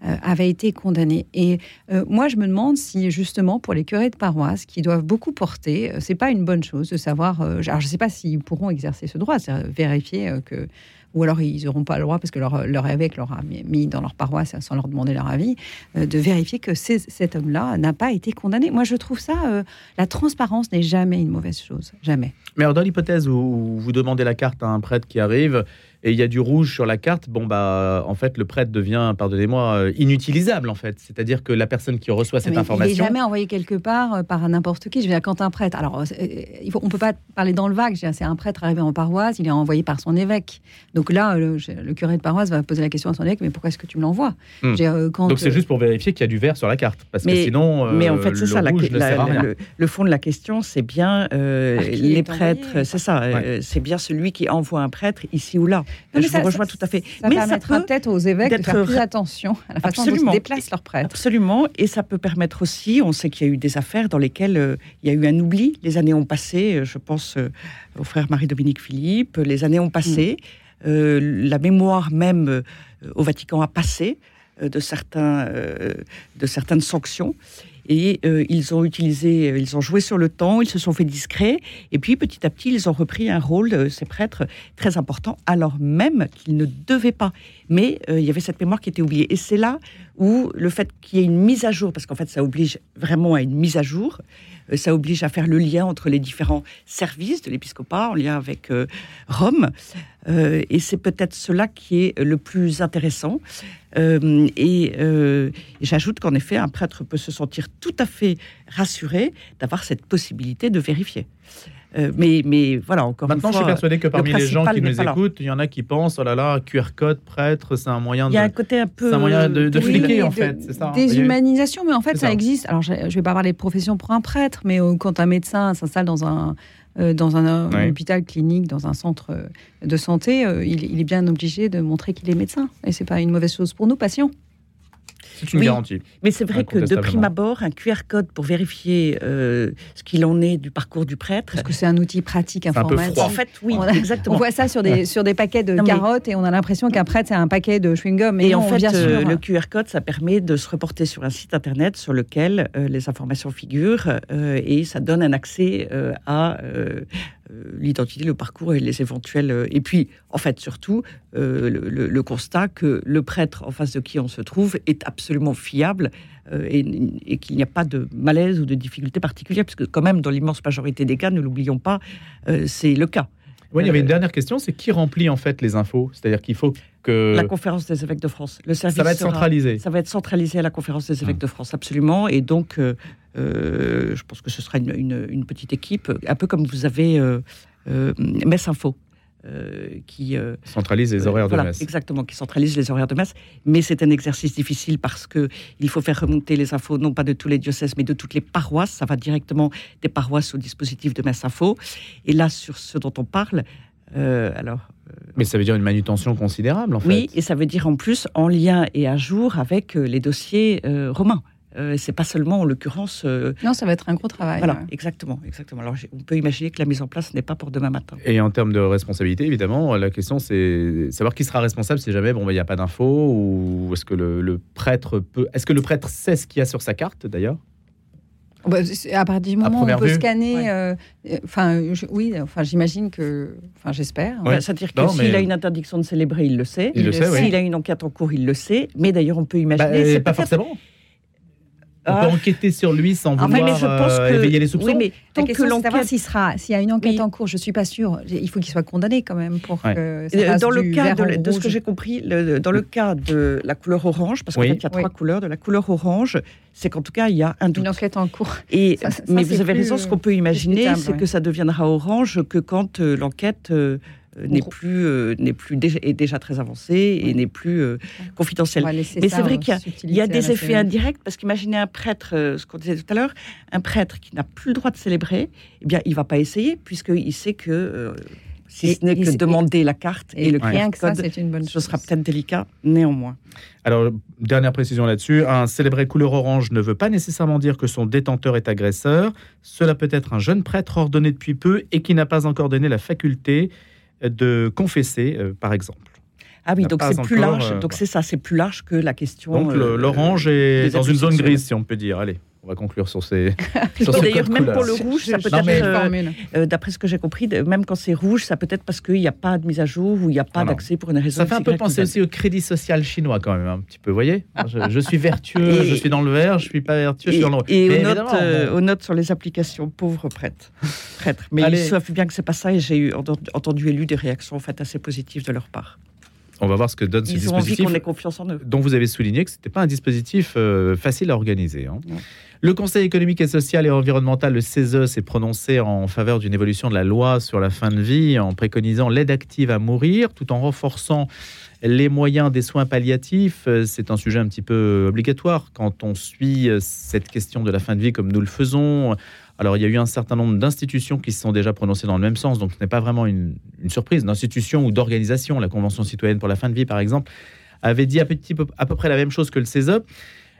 avait été condamné. Et moi, je me demande si justement pour les curés de paroisse qui doivent beaucoup porter, c'est pas une bonne chose de savoir. alors, je sais pas s'ils pourront exercer ce droit, c'est vérifier euh, que ou alors ils n'auront pas le droit parce que leur, évêque leur a mis- dans leur paroisse sans leur demander leur avis, euh, de vérifier que cet homme-là n'a pas été condamné. Moi, je trouve ça, euh, la transparence n'est jamais une mauvaise chose, jamais. Mais alors, dans l'hypothèse où vous demandez la carte à un prêtre qui arrive et il y a du rouge sur la carte, bon bah en fait le prêtre devient, pardonnez-moi, euh, inutilisable en fait. C'est-à-dire que la personne qui reçoit cette Mais Il n'est information, jamais envoyé quelque part euh, par n'importe qui. Je veux dire, quand un prêtre, alors euh, il faut, on peut pas parler dans le vague. C'est un prêtre arrivé en paroisse, il est envoyé par son évêque. Donc là, le, le curé de paroisse va poser la question à son évêque, mais pourquoi est-ce que tu me l'envoies Hmm. donc c'est euh, juste pour vérifier qu'il y a du vert sur la carte, parce que Mais- sinon, Mais en fait, c'est le ça, la- la- le, le fond de la question, c'est bien euh, il les prêtres, c'est ça, euh, c'est bien celui qui envoie un prêtre ici ou là. Non, je ça- vous rejoins ça- tout à fait. Ça mais ça permettra peut, peut-être aux évêques de d'être faire plus attention à la façon dont ils déplacent leurs prêtres. Absolument, et ça peut permettre aussi, on sait qu'il y a eu des affaires dans lesquelles euh, il y a eu un oubli, les années ont passé, euh, je pense euh, au frère Marie-Dominique Philippe, les années ont passé, euh, la mémoire même au Vatican a passé de, certains, de certaines sanctions, Et euh, ils ont utilisé, euh, ils ont joué sur le temps, ils se sont fait discrets, et puis petit à petit, ils ont repris un rôle, de ces prêtres, très important, alors même qu'ils ne devaient pas. Mais euh, il y avait cette mémoire qui était oubliée. Et c'est là où le fait qu'il y ait une mise à jour, parce qu'en fait, ça oblige vraiment à une mise à jour, euh, ça oblige à faire le lien entre les différents services de l'épiscopat en lien avec euh, Rome. Euh, et c'est peut-être cela qui est le plus intéressant. Euh, et euh, j'ajoute qu'en effet, un prêtre peut se sentir tout à fait rassuré d'avoir cette possibilité de vérifier. Euh, mais, mais voilà, encore Maintenant, une je fois, suis persuadé que le parmi les gens qui nous écoutent, il y en a qui pensent, oh là là, QR code, prêtre, c'est un moyen Il y a un de... côté un peu. C'est un moyen de, de fliquer, en de- fait, c'est ça hein, Déshumanisation, mais en fait, ça, ça. existe. Alors, je ne vais pas parler de profession pour un prêtre, mais euh, quand un médecin s'installe dans un, euh, dans un, hôpital clinique, dans un centre de santé, euh, il, il est bien obligé de montrer qu'il est médecin. Et c'est pas une mauvaise chose pour nous, patients. C'est une Oui. garantie. Mais c'est vrai que de prime abord, un QR code pour vérifier euh, ce qu'il en est du parcours du prêtre. Parce que c'est un outil pratique un peu informatique. froid. En fait, oui, On a- exactement. On voit ça sur des, sur des paquets de Non, mais- carottes et on a l'impression qu'un prêtre, c'est un paquet de chewing-gum. Et en fait, bien euh, le QR code, ça permet de se reporter sur un site internet sur lequel euh, les informations figurent euh, et ça donne un accès euh, à l'identité, le parcours et les éventuels. euh, et puis, en fait, surtout, euh, le, le- le constat que le prêtre en face de qui on se trouve est absolument fiable euh, et, et qu'il n'y a pas de malaise ou de difficulté particulière, puisque quand même, dans l'immense majorité des cas, ne l'oublions pas, euh, c'est le cas. Oui, il y avait une Euh, dernière question, c'est qui remplit en fait les infos? C'est-à-dire qu'il faut que... La conférence des évêques de France. Le service Ça va être sera- centralisé. Ça va être centralisé à la conférence des évêques Hum. de France, absolument. Et donc, euh, euh, je pense que ce sera une, une- une petite équipe, un peu comme vous avez euh, euh, Messe Info. euh, qui euh, Centralise les horaires voilà, de messe. Exactement, qui centralise les horaires de messe. Mais c'est un exercice difficile parce que il faut faire remonter les infos, non pas de tous les diocèses, mais de toutes les paroisses. Ça va directement des paroisses au dispositif de Messe Info. Et là, sur ce dont on parle, euh, alors Mais ça veut dire une manutention considérable en fait. oui, et ça veut dire en plus en lien et à jour avec euh, les dossiers euh, romains. Euh, c'est pas seulement en l'occurrence. euh, Non, ça va être un gros travail. voilà, ouais. exactement, exactement. Alors on peut imaginer que la mise en place n'est pas pour demain matin. Et en termes de responsabilité, évidemment, la question c'est savoir qui sera responsable si jamais bon, bah, il n'y a pas d'infos ou est-ce que le, le prêtre peut. Est-ce que le prêtre sait ce qu'il y a sur sa carte d'ailleurs? Bah, à partir du moment où on peut vue scanner, Ouais. euh, euh, enfin, je- oui, enfin, j'imagine que, enfin, j'espère. Ouais. Enfin, C'est-à-dire que s'il mais- a une interdiction de célébrer, il le sait. Il le sait, oui. S'il a une enquête en cours, il le sait. Mais d'ailleurs, on peut Bah, imaginer. euh, c'est Pas forcément. On Ah. peut enquêter sur lui sans Enfin, vouloir mais je pense euh, que éveiller les soupçons. oui, mais La tant que l'enquête s'il sera, s'il y a une enquête Oui. en cours. Je suis pas sûre. Il faut qu'il soit condamné quand même pour Ouais. que ça Euh, Dans le cas de, ce que j'ai compris, le- dans le cas de la couleur orange, parce qu'en Oui. fait il y a Oui. trois couleurs, de la couleur orange, c'est qu'en tout cas il y a un doute. une enquête en cours. Et, Ça, ça, mais vous avez raison, ce qu'on peut imaginer, c'est ouais. que ça deviendra orange que quand euh, l'enquête euh, n'est Gros. plus, euh, n'est plus déjà, est déjà très avancée et Ouais. n'est plus euh, laisser Mais c'est vrai qu'il y a- Il y a des effets série. indirects parce qu'imaginez un prêtre, euh, ce qu'on disait tout à l'heure, un prêtre qui n'a plus le droit de célébrer, eh bien il va pas essayer puisqu'il sait que euh, si Et- ce n'est que demander la carte et, Et le rien que ça, c'est une bonne ce chose. sera peut-être délicat néanmoins. Alors, dernière précision là-dessus, un célébré couleur orange ne veut pas nécessairement dire que son détenteur est agresseur. Cela peut être un jeune prêtre ordonné depuis peu et qui n'a pas encore donné la faculté de confesser, euh, par exemple. Ah oui, donc c'est plus large. euh, donc voilà. c'est ça, c'est plus large que la question. Donc, euh, l'orange est dans une zone grise, si on peut dire. Allez, on va conclure sur ces. sur D'ailleurs, même pour le rouge, ça peut Non, être, mais- euh, euh, d'après ce que j'ai compris, même quand c'est rouge, ça peut être parce qu'il n'y a pas de mise à jour ou il n'y a pas d'accès pour une raison. Ça fait un peu penser aussi au crédit social chinois quand même, un petit peu, vous voyez? Je, je suis vertueux, Et- je suis dans le vert, je suis pas vertueux, je Et, suis dans le et Mais aux, notes, évidemment, euh, bon. aux notes sur les applications, pauvres prêtres. prêtres. Mais Allez. ils savent bien que c'est pas ça et j'ai eu entendu- et lu des réactions en fait assez positives de leur part. On va voir ce que donne ce Ils ont envie dispositif. qu'on ait confiance en eux. dont vous avez souligné que ce n'était pas un dispositif euh, facile à organiser. hein. Le Conseil économique et social et environnemental, le CESE, s'est prononcé en faveur d'une évolution de la loi sur la fin de vie en préconisant l'aide active à mourir tout en renforçant les moyens des soins palliatifs. Euh, C'est un sujet un petit peu obligatoire quand on suit euh, cette question de la fin de vie comme nous le faisons. Alors, il y a eu un certain nombre d'institutions qui se sont déjà prononcées dans le même sens, donc ce n'est pas vraiment une, surprise. D'institutions ou d'organisations, la Convention citoyenne pour la fin de vie, par exemple, avait dit à peu près la même chose que le CESE.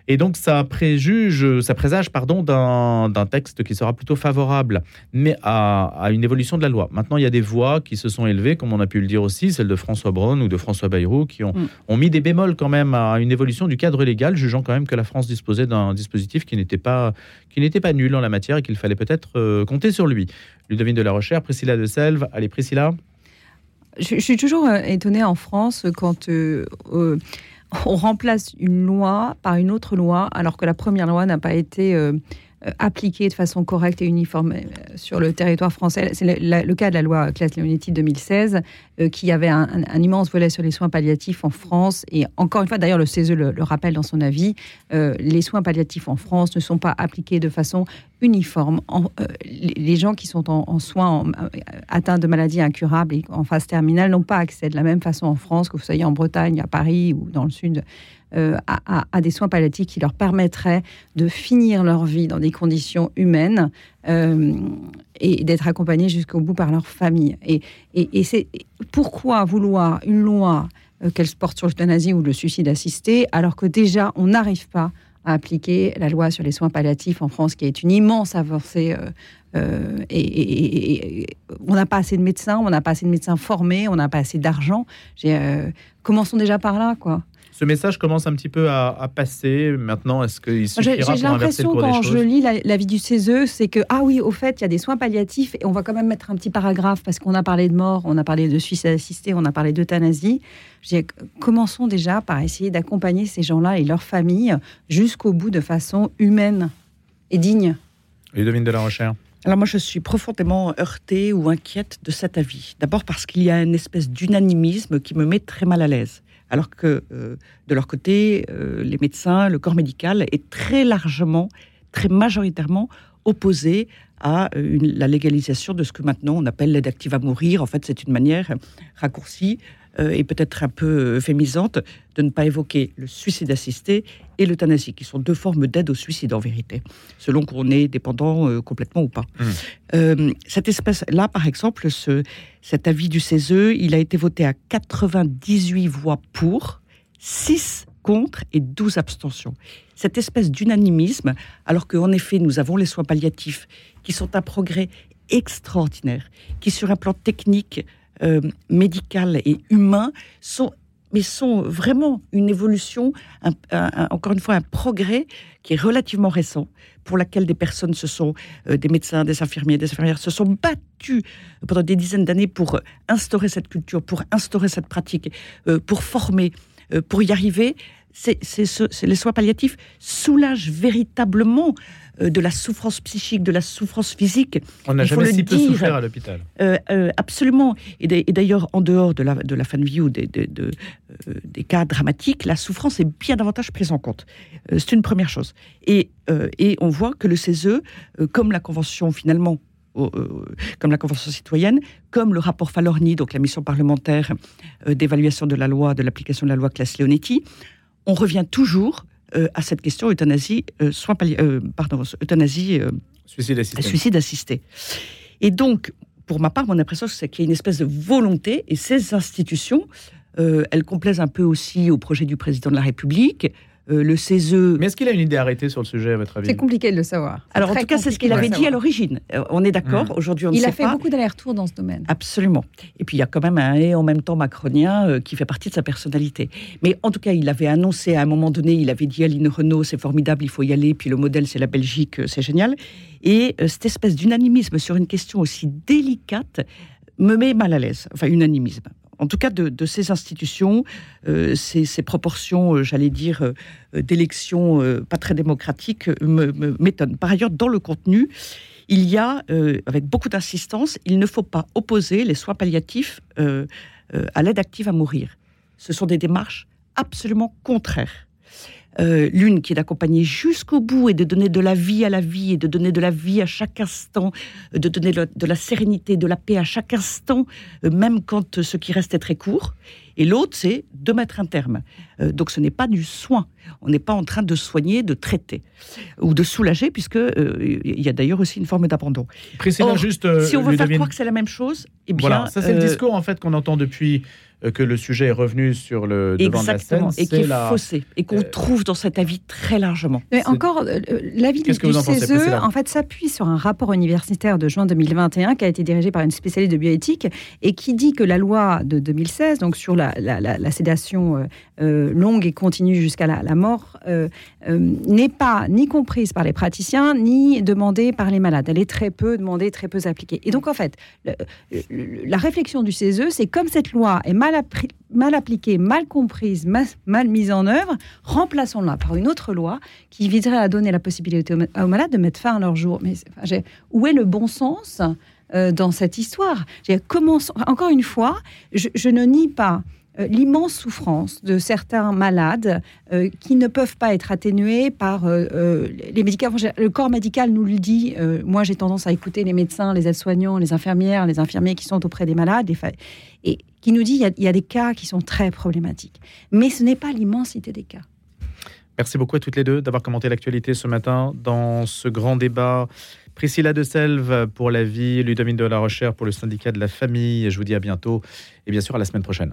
Et donc, ça préjuge, ça présage, pardon, d'un texte qui sera plutôt favorable, mais à, une évolution de la loi. Maintenant, il y a des voix qui se sont élevées, comme on a pu le dire aussi, celle de François Braun ou de François Bayrou, qui ont, mm. ont mis des bémols quand même à une évolution du cadre légal, jugeant quand même que la France disposait d'un dispositif qui n'était pas, qui n'était pas nul en la matière et qu'il fallait peut-être euh, compter sur lui. Ludovine de la Recherche, Priscilla de Selve. Allez, Priscilla. Je, suis toujours euh, étonnée en France quand euh, on remplace une loi par une autre loi, alors que la première loi n'a pas été euh, appliquée de façon correcte et uniforme euh, sur le territoire français. C'est le, cas de la loi Claes-Leonetti 2016, euh, qui avait un, immense volet sur les soins palliatifs en France. Et encore une fois, d'ailleurs, le CESE le, rappelle dans son avis, les soins palliatifs en France ne sont pas appliqués de façon uniforme. les, gens qui sont en, soins atteints de maladies incurables et en phase terminale n'ont pas accès de la même façon en France que vous soyez en Bretagne, à Paris ou dans le sud euh, à, des soins palliatifs qui leur permettraient de finir leur vie dans des conditions humaines euh, et d'être accompagnés jusqu'au bout par leur famille. Et, c'est pourquoi vouloir une loi euh, qu'elle porte sur l'euthanasie ou le suicide assisté, alors que déjà on n'arrive pas à appliquer la loi sur les soins palliatifs en France, qui est une immense avancée. et, on n'a pas assez de médecins, on n'a pas assez de médecins formés, on n'a pas assez d'argent. commençons déjà par là, quoi ce message commence un petit peu à, passer. Maintenant, est-ce qu'il suffira J'ai l'impression quand je lis l'avis du CESE, c'est que, ah oui, au fait, il y a des soins palliatifs et on va quand même mettre un petit paragraphe parce qu'on a parlé de mort, on a parlé de suicide assisté, on a parlé d'euthanasie. Commençons déjà par essayer d'accompagner ces gens-là et leurs familles jusqu'au bout de façon humaine et digne. Et devine de la recherche alors moi, je suis profondément heurtée ou inquiète de cet avis. D'abord parce qu'il y a une espèce d'unanimisme qui me met très mal à l'aise alors que euh, de leur côté, euh, les médecins, le corps médical est très largement, très majoritairement opposé à euh, la légalisation de ce que maintenant on appelle l'aide active à mourir. En fait, c'est une manière raccourcie euh, et peut-être un peu euh, euphémisante de ne pas évoquer le suicide assisté et l'euthanasie, qui sont deux formes d'aide au suicide en vérité, selon qu'on est dépendant euh, complètement ou pas. Mmh. cette espèce-là, par exemple, ce, cet avis du CESE, il a été voté à 98 voix pour, 6 contre et 12 abstentions. Cette espèce d'unanimisme, alors qu'en effet, nous avons les soins palliatifs, qui sont un progrès extraordinaire, qui sur un plan technique euh, médical et humain sont mais sont vraiment une évolution, encore une fois, un progrès qui est relativement récent, pour laquelle des personnes se sont, euh, des médecins, des infirmiers, des infirmières, se sont battus pendant des dizaines d'années pour instaurer cette culture, pour instaurer cette pratique, euh, pour former, pour y arriver. C'est, les soins palliatifs soulagent véritablement euh, de la souffrance psychique, de la souffrance physique. On n'a jamais si peu souffert à l'hôpital. Euh, euh, absolument. Et d'ailleurs, en dehors de la, de la fin de vie ou des, des cas dramatiques, la souffrance est bien davantage prise en compte. C'est une première chose. Et, et on voit que le CESE, comme la Convention finalement comme la Convention citoyenne, comme le rapport Falorni, donc la mission parlementaire d'évaluation de la loi, de l'application de la loi Claes-Leonetti, on revient toujours euh, à cette question euthanasie, euh, euh, pardon, euthanasie, suicide, assisté. suicide assisté. Et donc, pour ma part, mon impression, c'est qu'il y a une espèce de volonté, et ces institutions, elles complaisent un peu aussi au projet du président de la République, euh, le CESE. Mais est-ce qu'il a une idée arrêtée sur le sujet, à votre avis? C'est compliqué de le savoir. Alors, en tout cas, c'est ce qu'il avait dit à l'origine. Euh, on est d'accord. Mmh. Aujourd'hui, on Il a fait beaucoup d'allers-retours dans ce domaine. Absolument. Et puis, il y a quand même un et en même temps macronien euh, qui fait partie de sa personnalité. Mais en tout cas, il avait annoncé à un moment donné, il avait dit à Renault, c'est formidable, il faut y aller. Puis le modèle, c'est la Belgique, c'est génial. Et cette espèce d'unanimisme sur une question aussi délicate me met mal à l'aise. Enfin, unanimisme en tout cas de, ces institutions, euh, ces, proportions, euh, j'allais dire, euh, d'élections pas très démocratiques m'étonnent. Par ailleurs, dans le contenu, il y a, avec beaucoup d'insistance, il ne faut pas opposer les soins palliatifs à l'aide active à mourir. Ce sont des démarches absolument contraires. Euh, l'une qui est d'accompagner jusqu'au bout et de donner de la vie à la vie et de donner de la vie à chaque instant, euh, de donner de la sérénité, de la paix à chaque instant, euh, même quand ce qui reste est très court. Et l'autre, c'est de mettre un terme. donc ce n'est pas du soin. On n'est pas en train de soigner, de traiter ou de soulager, puisque il y a d'ailleurs aussi une forme d'abandon. Priscilla, juste. si on veut faire croire que c'est la même chose, eh bien. Voilà, ça c'est le discours en fait qu'on entend depuis que le sujet est revenu sur le devant de la scène. Exactement, et qui est la- faussé, et qu'on euh, trouve dans cet avis très largement. Mais encore, euh, euh, l'avis du, du en CESE, en fait, s'appuie sur un rapport universitaire de juin 2021 qui a été dirigé par une spécialiste de bioéthique et qui dit que la loi de 2016, donc sur la, la- la- la sédation euh, euh, longue et continue jusqu'à la, la mort, euh, euh, n'est pas ni comprise par les praticiens ni demandée par les malades. Elle est très peu demandée, très peu appliquée. Et donc, en fait, la réflexion du CESE, c'est comme cette loi est mal, appliquée, mal comprise, mal, mise en œuvre, remplaçons-la par une autre loi qui viserait à donner la possibilité aux, malades de mettre fin à leur jour. Mais où est le bon sens euh, dans cette histoire? Commençons- Encore une fois, je ne nie pas euh, l'immense souffrance de certains malades euh, qui ne peuvent pas être atténués par euh, les médicaments. Le corps médical nous le dit. moi, j'ai tendance à écouter les médecins, les aides-soignants, les infirmières, les infirmiers qui sont auprès des malades, et qui nous dit il y a- des cas qui sont très problématiques. Mais ce n'est pas l'immensité des cas. Merci beaucoup à toutes les deux d'avoir commenté l'actualité ce matin dans ce grand débat. Priscilla de Selve pour la vie, Ludovine de la Rochère pour le syndicat de la famille. Je vous dis à bientôt et bien sûr à la semaine prochaine.